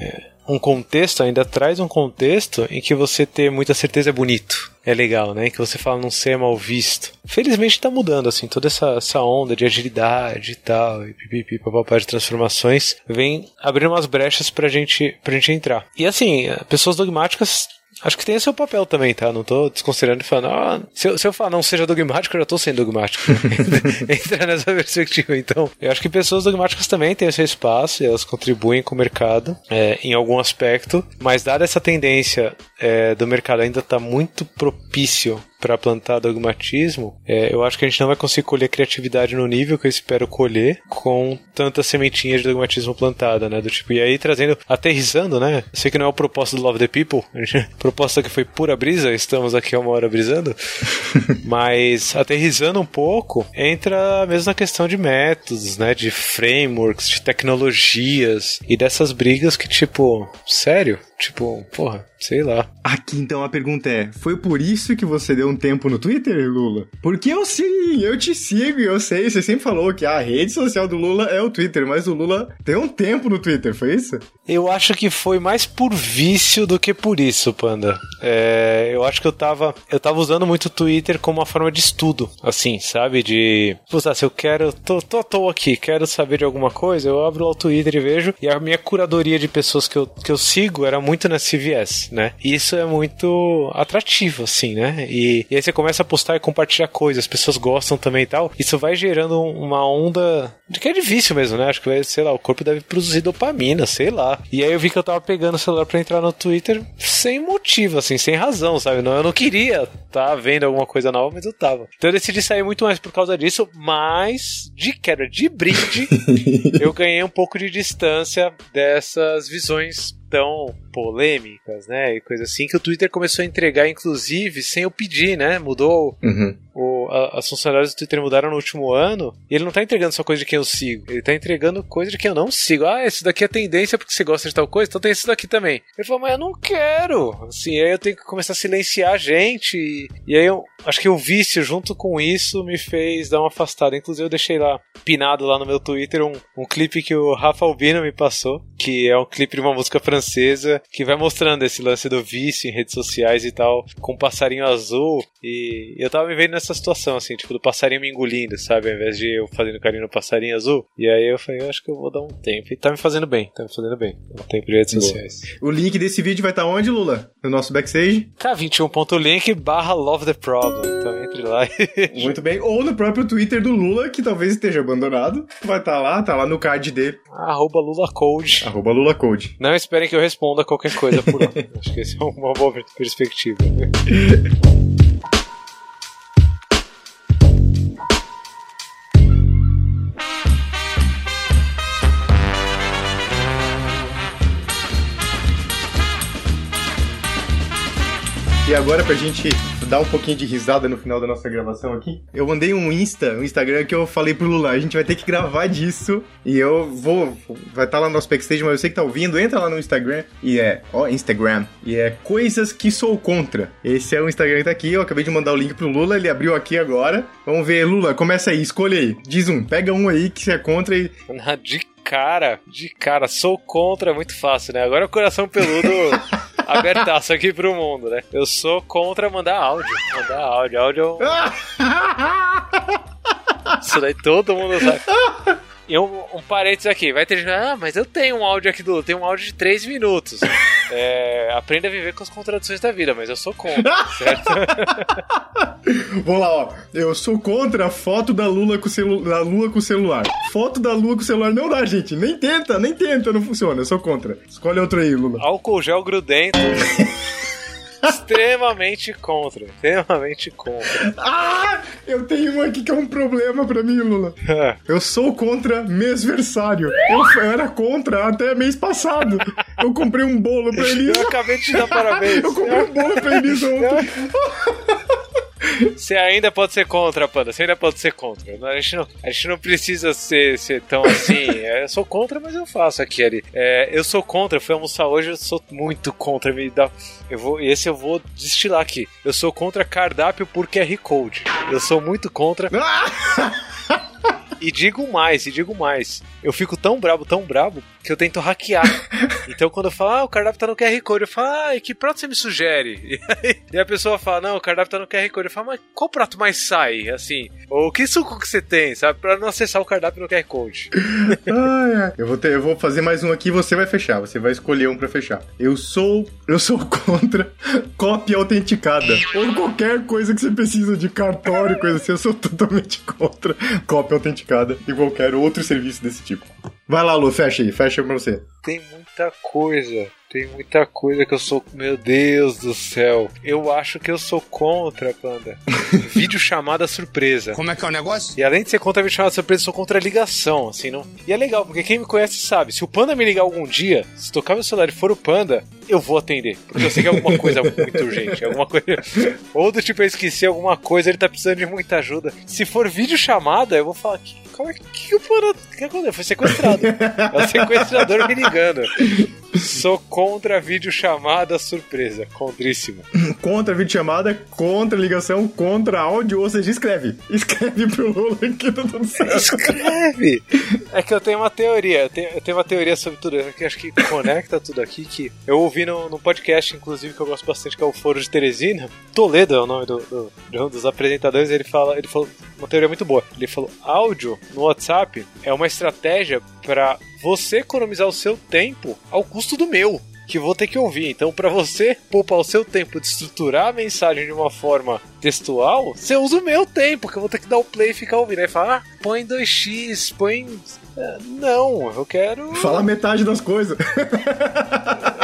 um contexto, ainda traz um contexto em que você ter muita certeza é bonito. É legal, né? Que você fala não ser mal visto. Felizmente tá mudando, assim, toda essa, essa onda de agilidade e tal, e pipipi, papapá de transformações, vem abrir umas brechas pra gente, pra gente entrar. E assim, pessoas dogmáticas Acho que tem seu papel também, tá? Não tô desconsiderando e falando, ah, se, eu, se eu falar não seja dogmático, eu já tô sendo dogmático. Entra nessa perspectiva. Então, eu acho que pessoas dogmáticas também têm seu espaço e elas contribuem com o mercado é, em algum aspecto, mas dada essa tendência é, do mercado ainda tá muito propício para plantar dogmatismo, é, eu acho que a gente não vai conseguir colher criatividade no nível que eu espero colher com tantas sementinhas de dogmatismo plantada, né? Do tipo, e aí trazendo, aterrizando, né? Eu sei que não é o propósito do Love the People, proposta que foi pura brisa, estamos aqui há uma hora brisando, mas aterrizando um pouco, entra mesmo na questão de métodos, né? De frameworks, de tecnologias e dessas brigas que, tipo, sério? Tipo, porra, sei lá. Aqui então a pergunta é: foi por isso que você deu um tempo no Twitter, Lula? Porque eu sim, eu te sigo e eu sei, você sempre falou que a rede social do Lula é o Twitter, mas o Lula deu um tempo no Twitter, foi isso? Eu acho que foi mais por vício do que por isso, Panda. É, eu acho que eu tava, eu tava usando muito o Twitter como uma forma de estudo, assim, sabe? De, puta, se eu quero, tô, tô à toa aqui, quero saber de alguma coisa, eu abro o Twitter e vejo, e a minha curadoria de pessoas que eu, que eu sigo era muito muito na CVS, né? E isso é muito atrativo, assim, né? E, e aí você começa a postar e compartilhar coisas, as pessoas gostam também e tal. Isso vai gerando uma onda de que é de vício mesmo, né? Acho que vai, sei lá, o corpo deve produzir dopamina, sei lá. E aí eu vi que eu tava pegando o celular para entrar no Twitter sem motivo, assim, sem razão, sabe? Não, eu não queria tá vendo alguma coisa nova, mas eu tava. Então eu decidi sair muito mais por causa disso, mas de quebra de brinde, eu ganhei um pouco de distância dessas visões tão polêmicas, né? E coisa assim, que o Twitter começou a entregar, inclusive, sem eu pedir, né? Mudou uhum. o, a, as funcionalidades do Twitter mudaram no último ano, e ele não tá entregando só coisa de quem eu sigo, ele tá entregando coisa de quem eu não sigo. Ah, esse daqui é tendência porque você gosta de tal coisa, então tem esse daqui também. Ele falou, mas eu não quero. Assim, aí eu tenho que começar a silenciar a gente, e, e aí eu acho que o vício junto com isso me fez dar uma afastada. Inclusive eu deixei lá, pinado lá no meu Twitter, um, um clipe que o Rafa Albino me passou, que é um clipe de uma música francesa, que vai mostrando esse lance do vício em redes sociais e tal, com um passarinho azul. E eu tava me vendo nessa situação, assim, tipo, do passarinho me engolindo, sabe? Ao invés de eu fazendo carinho no passarinho azul. E aí eu falei, eu acho que eu vou dar um tempo. E tá me fazendo bem, tá me fazendo bem. Um tempo de redes Boa. sociais. O link desse vídeo vai estar tá onde, Lula? No nosso backstage? K21.link barra Love the Problem. Então entre lá e... Muito bem. Ou no próprio Twitter do Lula, que talvez esteja abandonado. Vai estar tá lá, tá lá no card dele. Arroba LulaCode. Arroba LulaCode. Não esperem que eu responda qualquer coisa por lá. Acho que essa é uma boa perspectiva. E agora, pra gente dar um pouquinho de risada no final da nossa gravação aqui, eu mandei um Insta, um Instagram que eu falei pro Lula, a gente vai ter que gravar disso e eu vou, vai estar tá lá no nosso backstage, mas eu sei que tá ouvindo, entra lá no Instagram e é, ó, Instagram, e é Coisas que Sou Contra. Esse é o Instagram que tá aqui, eu acabei de mandar o link pro Lula, ele abriu aqui agora. Vamos ver, Lula, começa aí, escolhe aí, diz um, pega um aí que você é contra e... De cara, de cara, sou contra, é muito fácil, né? Agora o coração peludo abertaço aqui pro mundo, né? Eu sou contra mandar áudio. Mandar áudio. Áudio é Isso daí todo mundo sabe. E um, parênteses aqui, vai ter gente ah, mas eu tenho um áudio aqui do. Tem um áudio de 3 minutos. É, aprenda a viver com as contradições da vida, mas eu sou contra, certo? Vamos lá, ó. Eu sou contra a foto da Lula com, celu da Lua com celular. Foto da Lua com celular não dá, gente. Nem tenta, nem tenta, não funciona. Eu sou contra. Escolhe outro aí, Lula. Álcool gel grudento extremamente contra. Extremamente contra. Ah! Eu tenho um aqui que é um problema pra mim, Lula. É. Eu sou contra mêsversário. Eu era contra até mês passado. Eu comprei um bolo pra eles. Eu acabei de te dar parabéns. Eu comprei um bolo pra eles ontem. Você ainda pode ser contra, Panda. Você ainda pode ser contra. A gente não, a gente não precisa ser, ser tão assim. É, eu sou contra, mas eu faço aqui ali. É, eu sou contra. Fui almoçar hoje, eu sou muito contra. Me dá, eu vou, esse eu vou destilar aqui. Eu sou contra cardápio por QR Code. Eu sou muito contra. E digo mais, e digo mais. Eu fico tão brabo, tão brabo, que eu tento hackear. então quando eu falo, ah, o cardápio tá no QR Code, eu falo, ah, e que prato você me sugere? E, aí, e a pessoa fala, não, o cardápio tá no QR Code. Eu falo, mas qual prato mais sai? Assim, ou que suco que você tem, sabe? Pra não acessar o cardápio no QR Code. ah, é. eu, vou ter, eu vou fazer mais um aqui e você vai fechar. Você vai escolher um pra fechar. Eu sou. Eu sou contra cópia autenticada. ou qualquer coisa que você precisa de cartório, coisa assim, eu sou totalmente contra cópia autenticada e qualquer outro serviço desse tipo. Vai lá, Lu, fecha aí, fecha pra você. Tem muita coisa. Tem muita coisa que eu sou. Meu Deus do céu. Eu acho que eu sou contra, Panda. vídeo chamada surpresa. Como é que é o negócio? E além de ser contra vídeo chamada surpresa, eu sou contra a ligação, assim, não. E é legal, porque quem me conhece sabe. Se o Panda me ligar algum dia, se tocar meu celular e for o Panda, eu vou atender. Porque eu sei que é alguma coisa muito urgente. Alguma coisa. Ou do tipo, eu esqueci alguma coisa, ele tá precisando de muita ajuda. Se for vídeo chamada, eu vou falar que. Como é que. O que aconteceu? Foi sequestrado. É o sequestrador me ligando. Sou contra videochamada surpresa. Contríssimo. Contra videochamada, contra ligação, contra áudio, ou seja, escreve. Escreve pro Lula que tá tudo certo. Escreve! É que eu tenho uma teoria. Eu tenho, eu tenho uma teoria sobre tudo isso, que acho que conecta tudo aqui. Que eu ouvi no, no podcast, inclusive, que eu gosto bastante, que é o Foro de Teresina. Toledo é o nome do, do, de um dos apresentadores. Ele fala, ele falou uma teoria muito boa. Ele falou: áudio no WhatsApp é uma estratégia para você economizar o seu tempo ao custo do meu. Que vou ter que ouvir. Então, para você poupar o seu tempo de estruturar a mensagem de uma forma textual, você usa o meu tempo, que eu vou ter que dar o play e ficar ouvindo. Aí fala, ah, põe 2x, põe. Não, eu quero. Fala metade das coisas.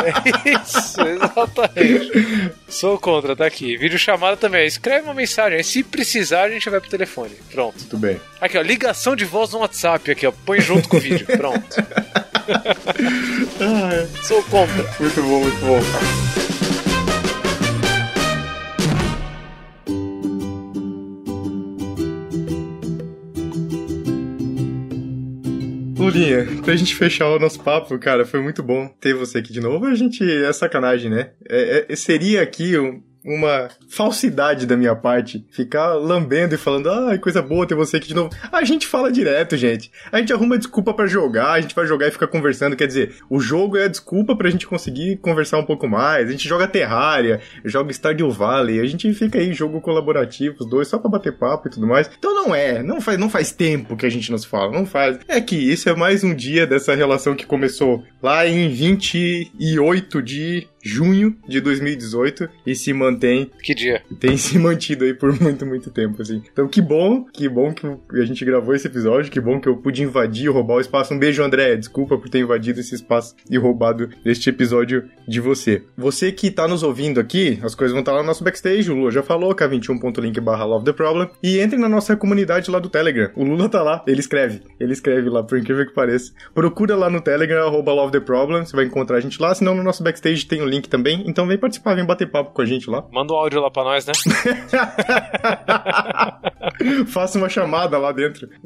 É isso, exatamente. Sou contra, tá aqui. Vídeo chamada também. Escreve uma mensagem. Se precisar, a gente vai pro telefone. Pronto. Muito bem. Aqui, ó. Ligação de voz no WhatsApp. Aqui, ó. Põe junto com o vídeo. Pronto. Sou contra. Muito bom, muito bom. Lulinha, pra gente fechar o nosso papo, cara, foi muito bom ter você aqui de novo. A gente é sacanagem, né? É, é, seria aqui um, uma falsidade da minha parte ficar lambendo e falando, ah, coisa boa ter você aqui de novo. A gente fala direto, gente. A gente arruma desculpa para jogar, a gente vai jogar e fica conversando. Quer dizer, o jogo é a desculpa pra gente conseguir conversar um pouco mais. A gente joga Terraria, joga Stardew Valley, a gente fica aí jogo colaborativo, os dois, só pra bater papo e tudo mais. Então não é, não faz, não faz tempo que a gente nos fala, não faz. É que isso é mais um dia dessa relação que começou lá em 28 de junho de 2018 e se mantém. Que dia? Tem se mantido aí por muito, muito tempo, assim. Então, que bom, que bom que a gente gravou esse episódio, que bom que eu pude invadir e roubar o espaço. Um beijo, André. Desculpa por ter invadido esse espaço e roubado este episódio de você. Você que tá nos ouvindo aqui, as coisas vão estar lá no nosso backstage. O Lula já falou, k21.link barra love the problem. E entre na nossa comunidade lá do Telegram. O Lula tá lá, ele escreve. Ele escreve lá, por incrível que pareça. Procura lá no Telegram, arroba love the problem. Você vai encontrar a gente lá. Senão no nosso backstage tem o um link também. Então vem participar, vem bater papo com a gente lá. Manda um áudio lá pra nós, né? Faça uma chamada lá dentro.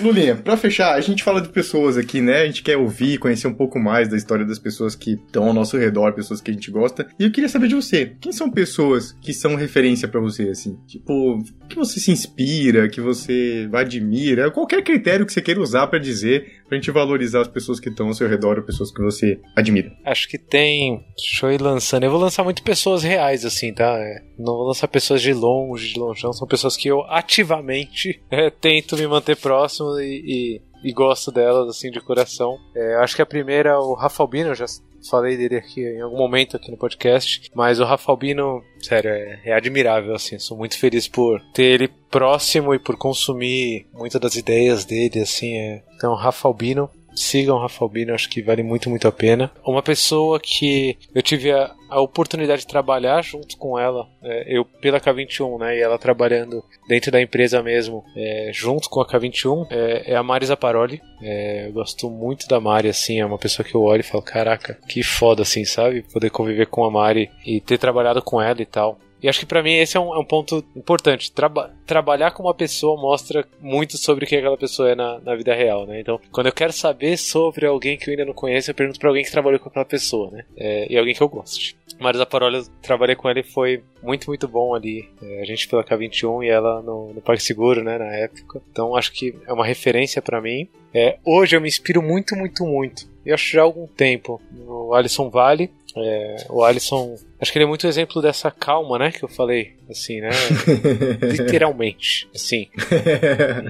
Lulinha, pra fechar, a gente fala de pessoas aqui, né? A gente quer ouvir, conhecer um pouco mais da história das pessoas que estão ao nosso redor, pessoas que a gente gosta. E eu queria saber de você, quem são pessoas que são referência para você, assim? Tipo, que você se inspira, que você admira, qualquer critério que você queira usar para dizer, pra gente valorizar as pessoas que estão ao seu redor ou pessoas que você admira. Acho que tem. Deixa eu ir lançando. Eu vou lançar muito pessoas reais, assim, tá? É, não vou lançar pessoas de longe, de longe, são pessoas que eu ativamente é, tento me manter próximo e, e, e, gosto delas, assim, de coração. É, acho que a primeira, o Rafa Albino, eu já falei dele aqui em algum momento aqui no podcast, mas o Rafa Albino, sério, é, é admirável, assim, sou muito feliz por ter ele próximo e por consumir muitas das ideias dele, assim, é. Então, Rafa Albino, sigam o Rafa Albino, acho que vale muito, muito a pena. Uma pessoa que eu tive a, a oportunidade de trabalhar junto com ela, é, eu pela K21, né, e ela trabalhando dentro da empresa mesmo, é, junto com a K21, é, é a Mari Zaparoli. É, eu gosto muito da Mari, assim, é uma pessoa que eu olho e falo, caraca, que foda, assim, sabe? Poder conviver com a Mari e ter trabalhado com ela e tal. E acho que para mim esse é um, é um ponto importante. Traba trabalhar com uma pessoa mostra muito sobre o que aquela pessoa é na, na, vida real, né? Então, quando eu quero saber sobre alguém que eu ainda não conheço, eu pergunto pra alguém que trabalhou com aquela pessoa, né? É, e alguém que eu goste. Paroli, eu trabalhei com ele foi muito, muito bom ali. É, a gente pela K21 e ela no, no Parque Seguro, né, na época. Então acho que é uma referência para mim. É, hoje eu me inspiro muito, muito, muito. Eu acho já há algum tempo no Alisson Vale, É, o Alisson, acho que ele é muito exemplo dessa calma, né? Que eu falei, assim, né? Literalmente, assim.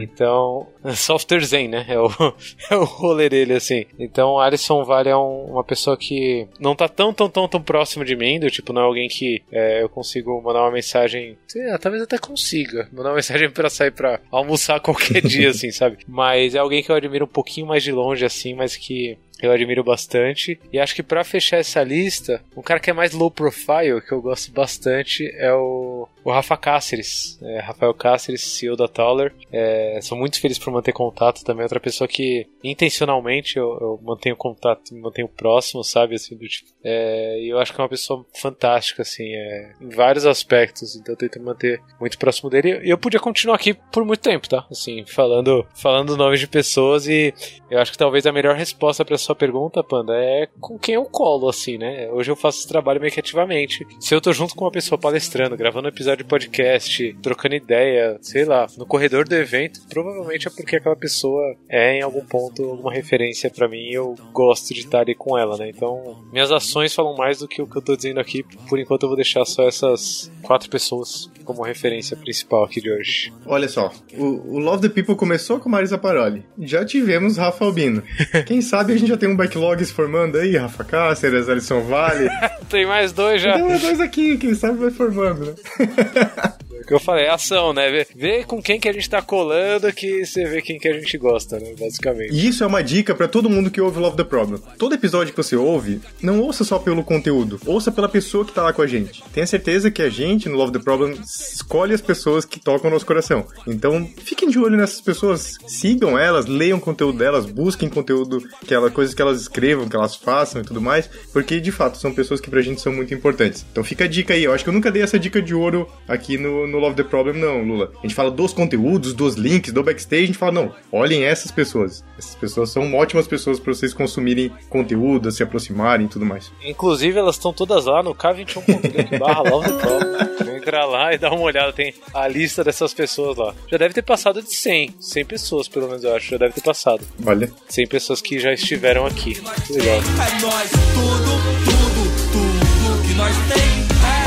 Então, softer zen, né? É o, é o rolê dele, assim. Então, o Alisson Vale é um, uma pessoa que não tá tão, tão, tão, tão próximo de mim, do tipo, não é alguém que é, eu consigo mandar uma mensagem, lá, talvez até consiga, mandar uma mensagem para sair para almoçar qualquer dia, assim, sabe? Mas é alguém que eu admiro um pouquinho mais de longe, assim, mas que eu admiro bastante. E acho que para fechar essa lista, um cara que é mais low profile, que eu gosto bastante, é o, o Rafa Cáceres. É, Rafael Cáceres, CEO da Taller. É, sou muito feliz por manter contato também. Outra pessoa que intencionalmente eu, eu mantenho contato, me mantenho próximo, sabe? Assim, do tipo. É, eu acho que é uma pessoa fantástica, assim, é, em vários aspectos. Então eu tento manter muito próximo dele. E eu podia continuar aqui por muito tempo, tá? Assim, falando, falando nomes de pessoas. E eu acho que talvez a melhor resposta para sua pergunta, Panda, é com quem eu colo, assim, né? Hoje eu faço esse trabalho meio que ativamente. Se eu tô junto com uma pessoa palestrando, gravando um episódio de podcast, trocando ideia, sei lá, no corredor do evento, provavelmente é porque aquela pessoa é em algum ponto uma referência para mim e eu gosto de estar ali com ela, né? Então, minhas ações falam mais do que o que eu tô dizendo aqui. Por enquanto eu vou deixar só essas quatro pessoas como referência principal aqui de hoje. Olha só, o, o Love the People começou com Marisa Paroli. Já tivemos Rafa Albino. Quem sabe a gente já tem um backlog se formando aí, Rafa Cáceres, Alisson Vale. tem mais dois já. Tem mais dois aqui, quem sabe vai formando, né? que eu falei, é ação, né? Vê, vê, com quem que a gente tá colando que você vê quem que a gente gosta, né? Basicamente. E isso é uma dica para todo mundo que ouve Love the Problem. Todo episódio que você ouve, não ouça só pelo conteúdo, ouça pela pessoa que tá lá com a gente. Tenha certeza que a gente, no Love the Problem, escolhe as pessoas que tocam nosso coração. Então, fiquem de olho nessas pessoas, sigam elas, leiam conteúdo delas, busquem conteúdo, que elas, coisas que elas escrevam, que elas façam e tudo mais, porque de fato são pessoas que pra gente são muito importantes. Então fica a dica aí, eu acho que eu nunca dei essa dica de ouro aqui no, no Love the Problem, não, Lula. A gente fala dos conteúdos, dos links, do backstage, a gente fala, não, olhem essas pessoas. Essas pessoas são ótimas pessoas para vocês consumirem conteúdo, se aproximarem e tudo mais. Inclusive, elas estão todas lá no K21.com barra Love the Problem. Entrar lá e dar uma olhada, tem a lista dessas pessoas lá. Já deve ter passado de 100, 100 pessoas pelo menos eu acho, já deve ter passado. Olha. 100 pessoas que já estiveram aqui. Que legal. É nós, tudo, tudo, tudo que nós tem. É.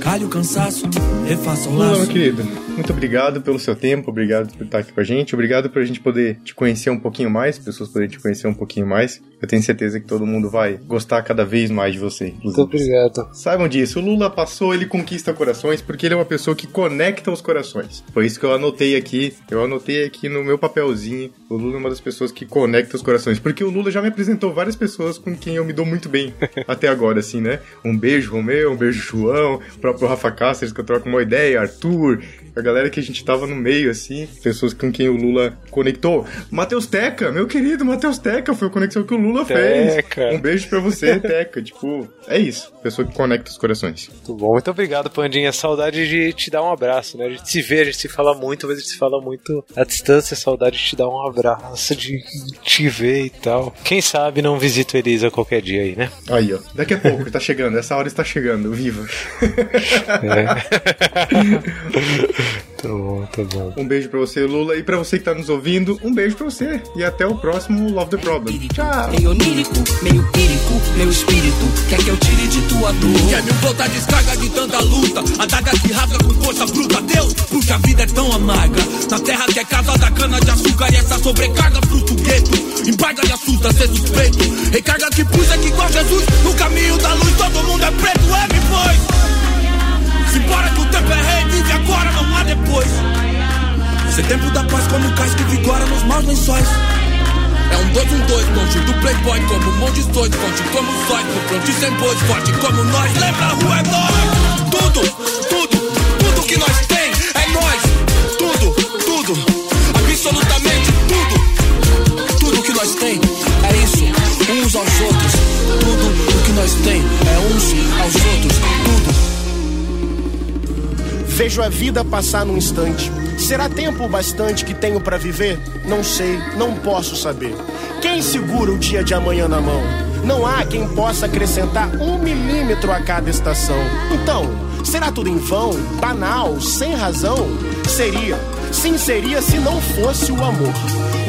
Calhe o cansaço, refaça o Lula, laço. meu querido, muito obrigado pelo seu tempo, obrigado por estar aqui com a gente, obrigado por a gente poder te conhecer um pouquinho mais, pessoas poderem te conhecer um pouquinho mais. Eu tenho certeza que todo mundo vai gostar cada vez mais de você. inclusive. Muito obrigado. Saibam disso, o Lula passou, ele conquista corações porque ele é uma pessoa que conecta os corações. Foi isso que eu anotei aqui, eu anotei aqui no meu papelzinho. O Lula é uma das pessoas que conecta os corações, porque o Lula já me apresentou várias pessoas com quem eu me dou muito bem até agora, assim, né? Um beijo, Romeu, um beijo, João, o próprio Rafa Cáceres, que eu troco uma ideia, Arthur, a galera que a gente tava no meio, assim, pessoas com quem o Lula conectou. Matheus Teca, meu querido Matheus Teca, foi a conexão que o Lula Teca. fez. Um beijo pra você, Teca. Tipo, é isso. Pessoa que conecta os corações. Muito bom. Muito obrigado, Pandinha. Saudade de te dar um abraço, né? A gente se vê, a gente se fala muito, mas a gente se fala muito à distância. Saudade de te dar um abraço, de te ver e tal. Quem sabe não visito Elisa qualquer dia aí, né? Aí, ó. Daqui a pouco, tá chegando. Essa hora está chegando. Viva. Tá bom, tá bom. Um beijo pra você, Lula. E pra você que tá nos ouvindo, um beijo pra você. E até o próximo Love the Problem. Tchau. Meio onírico, meio írico, meu espírito quer que eu tire de tua dor. Quer me botar descarga de tanta luta, adaga que rasga com força bruta. Deus, porque a vida é tão amarga. Na terra que é casa da cana de açúcar e essa sobrecarga fruto gueto. Embarga e assusta ser suspeito. Recarga que puxa que igual Jesus, no caminho da luz todo mundo é preto, é me pois. Simbora que o tempo é rei, vive agora, não há depois. Ser tempo da paz como cais que vigora nos maus lençóis. É um dois, um dois, longe do playboy Como um monte de dois, fonte como sóis No pronto e sem bois, forte como nós. Lembra, a rua é nós Tudo, tudo, tudo que nós tem É nós, tudo, tudo Absolutamente tudo. Tudo que nós tem é isso Uns aos outros. Tudo o que nós tem é uns aos outros Vejo a vida passar num instante. Será tempo bastante que tenho para viver? Não sei, não posso saber. Quem segura o dia de amanhã na mão? Não há quem possa acrescentar um milímetro a cada estação. Então, será tudo em vão, banal, sem razão? Seria, sim seria se não fosse o amor.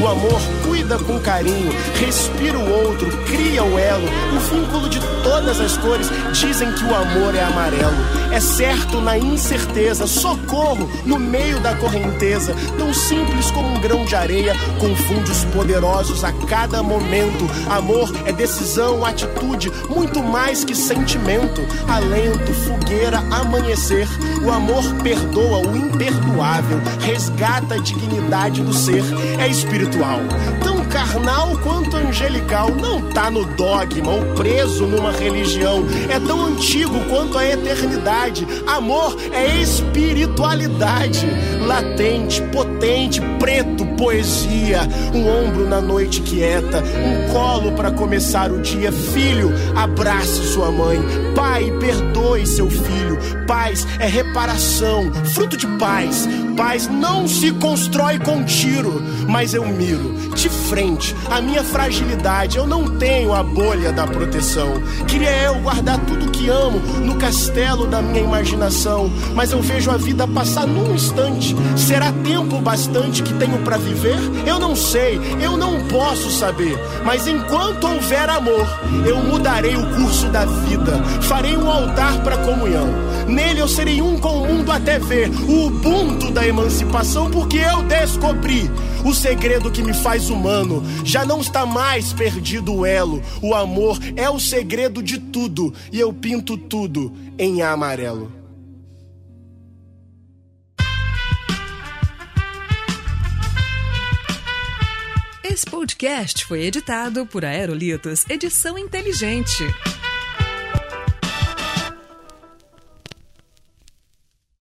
O amor cuida com carinho, respira o outro, cria o elo, vínculo de todas as cores. Dizem que o amor é amarelo. É certo na incerteza, socorro no meio da correnteza. Tão simples como um grão de areia, confunde os poderosos a cada momento. Amor é decisão, atitude, muito mais que sentimento. Alento, fogueira, amanhecer. O amor perdoa o imperdoável, resgata a dignidade do ser. É espiritual. Tão carnal quanto angelical. Não tá no dogma ou preso numa religião. É tão antigo quanto a eternidade. Amor é espiritualidade. Latente, potente, preto, poesia. Um ombro na noite quieta. Um colo para começar o dia. Filho, abrace sua mãe. Pai, perdoe seu filho. Paz é reparação, fruto de paz. Paz não se constrói com tiro, mas eu miro de frente a minha fragilidade. Eu não tenho a bolha da proteção. Queria eu guardar tudo que amo no castelo da minha imaginação, mas eu vejo a vida passar num instante. Será tempo bastante que tenho para viver? Eu não sei, eu não posso saber. Mas enquanto houver amor, eu mudarei o curso da vida. Farei um altar para comunhão. Nele eu serei um com o mundo até ver o Ubuntu da emancipação, porque eu descobri o segredo que me faz humano. Já não está mais perdido o elo. O amor é o segredo de tudo, e eu pinto tudo em amarelo. Esse podcast foi editado por Aerolitos Edição Inteligente.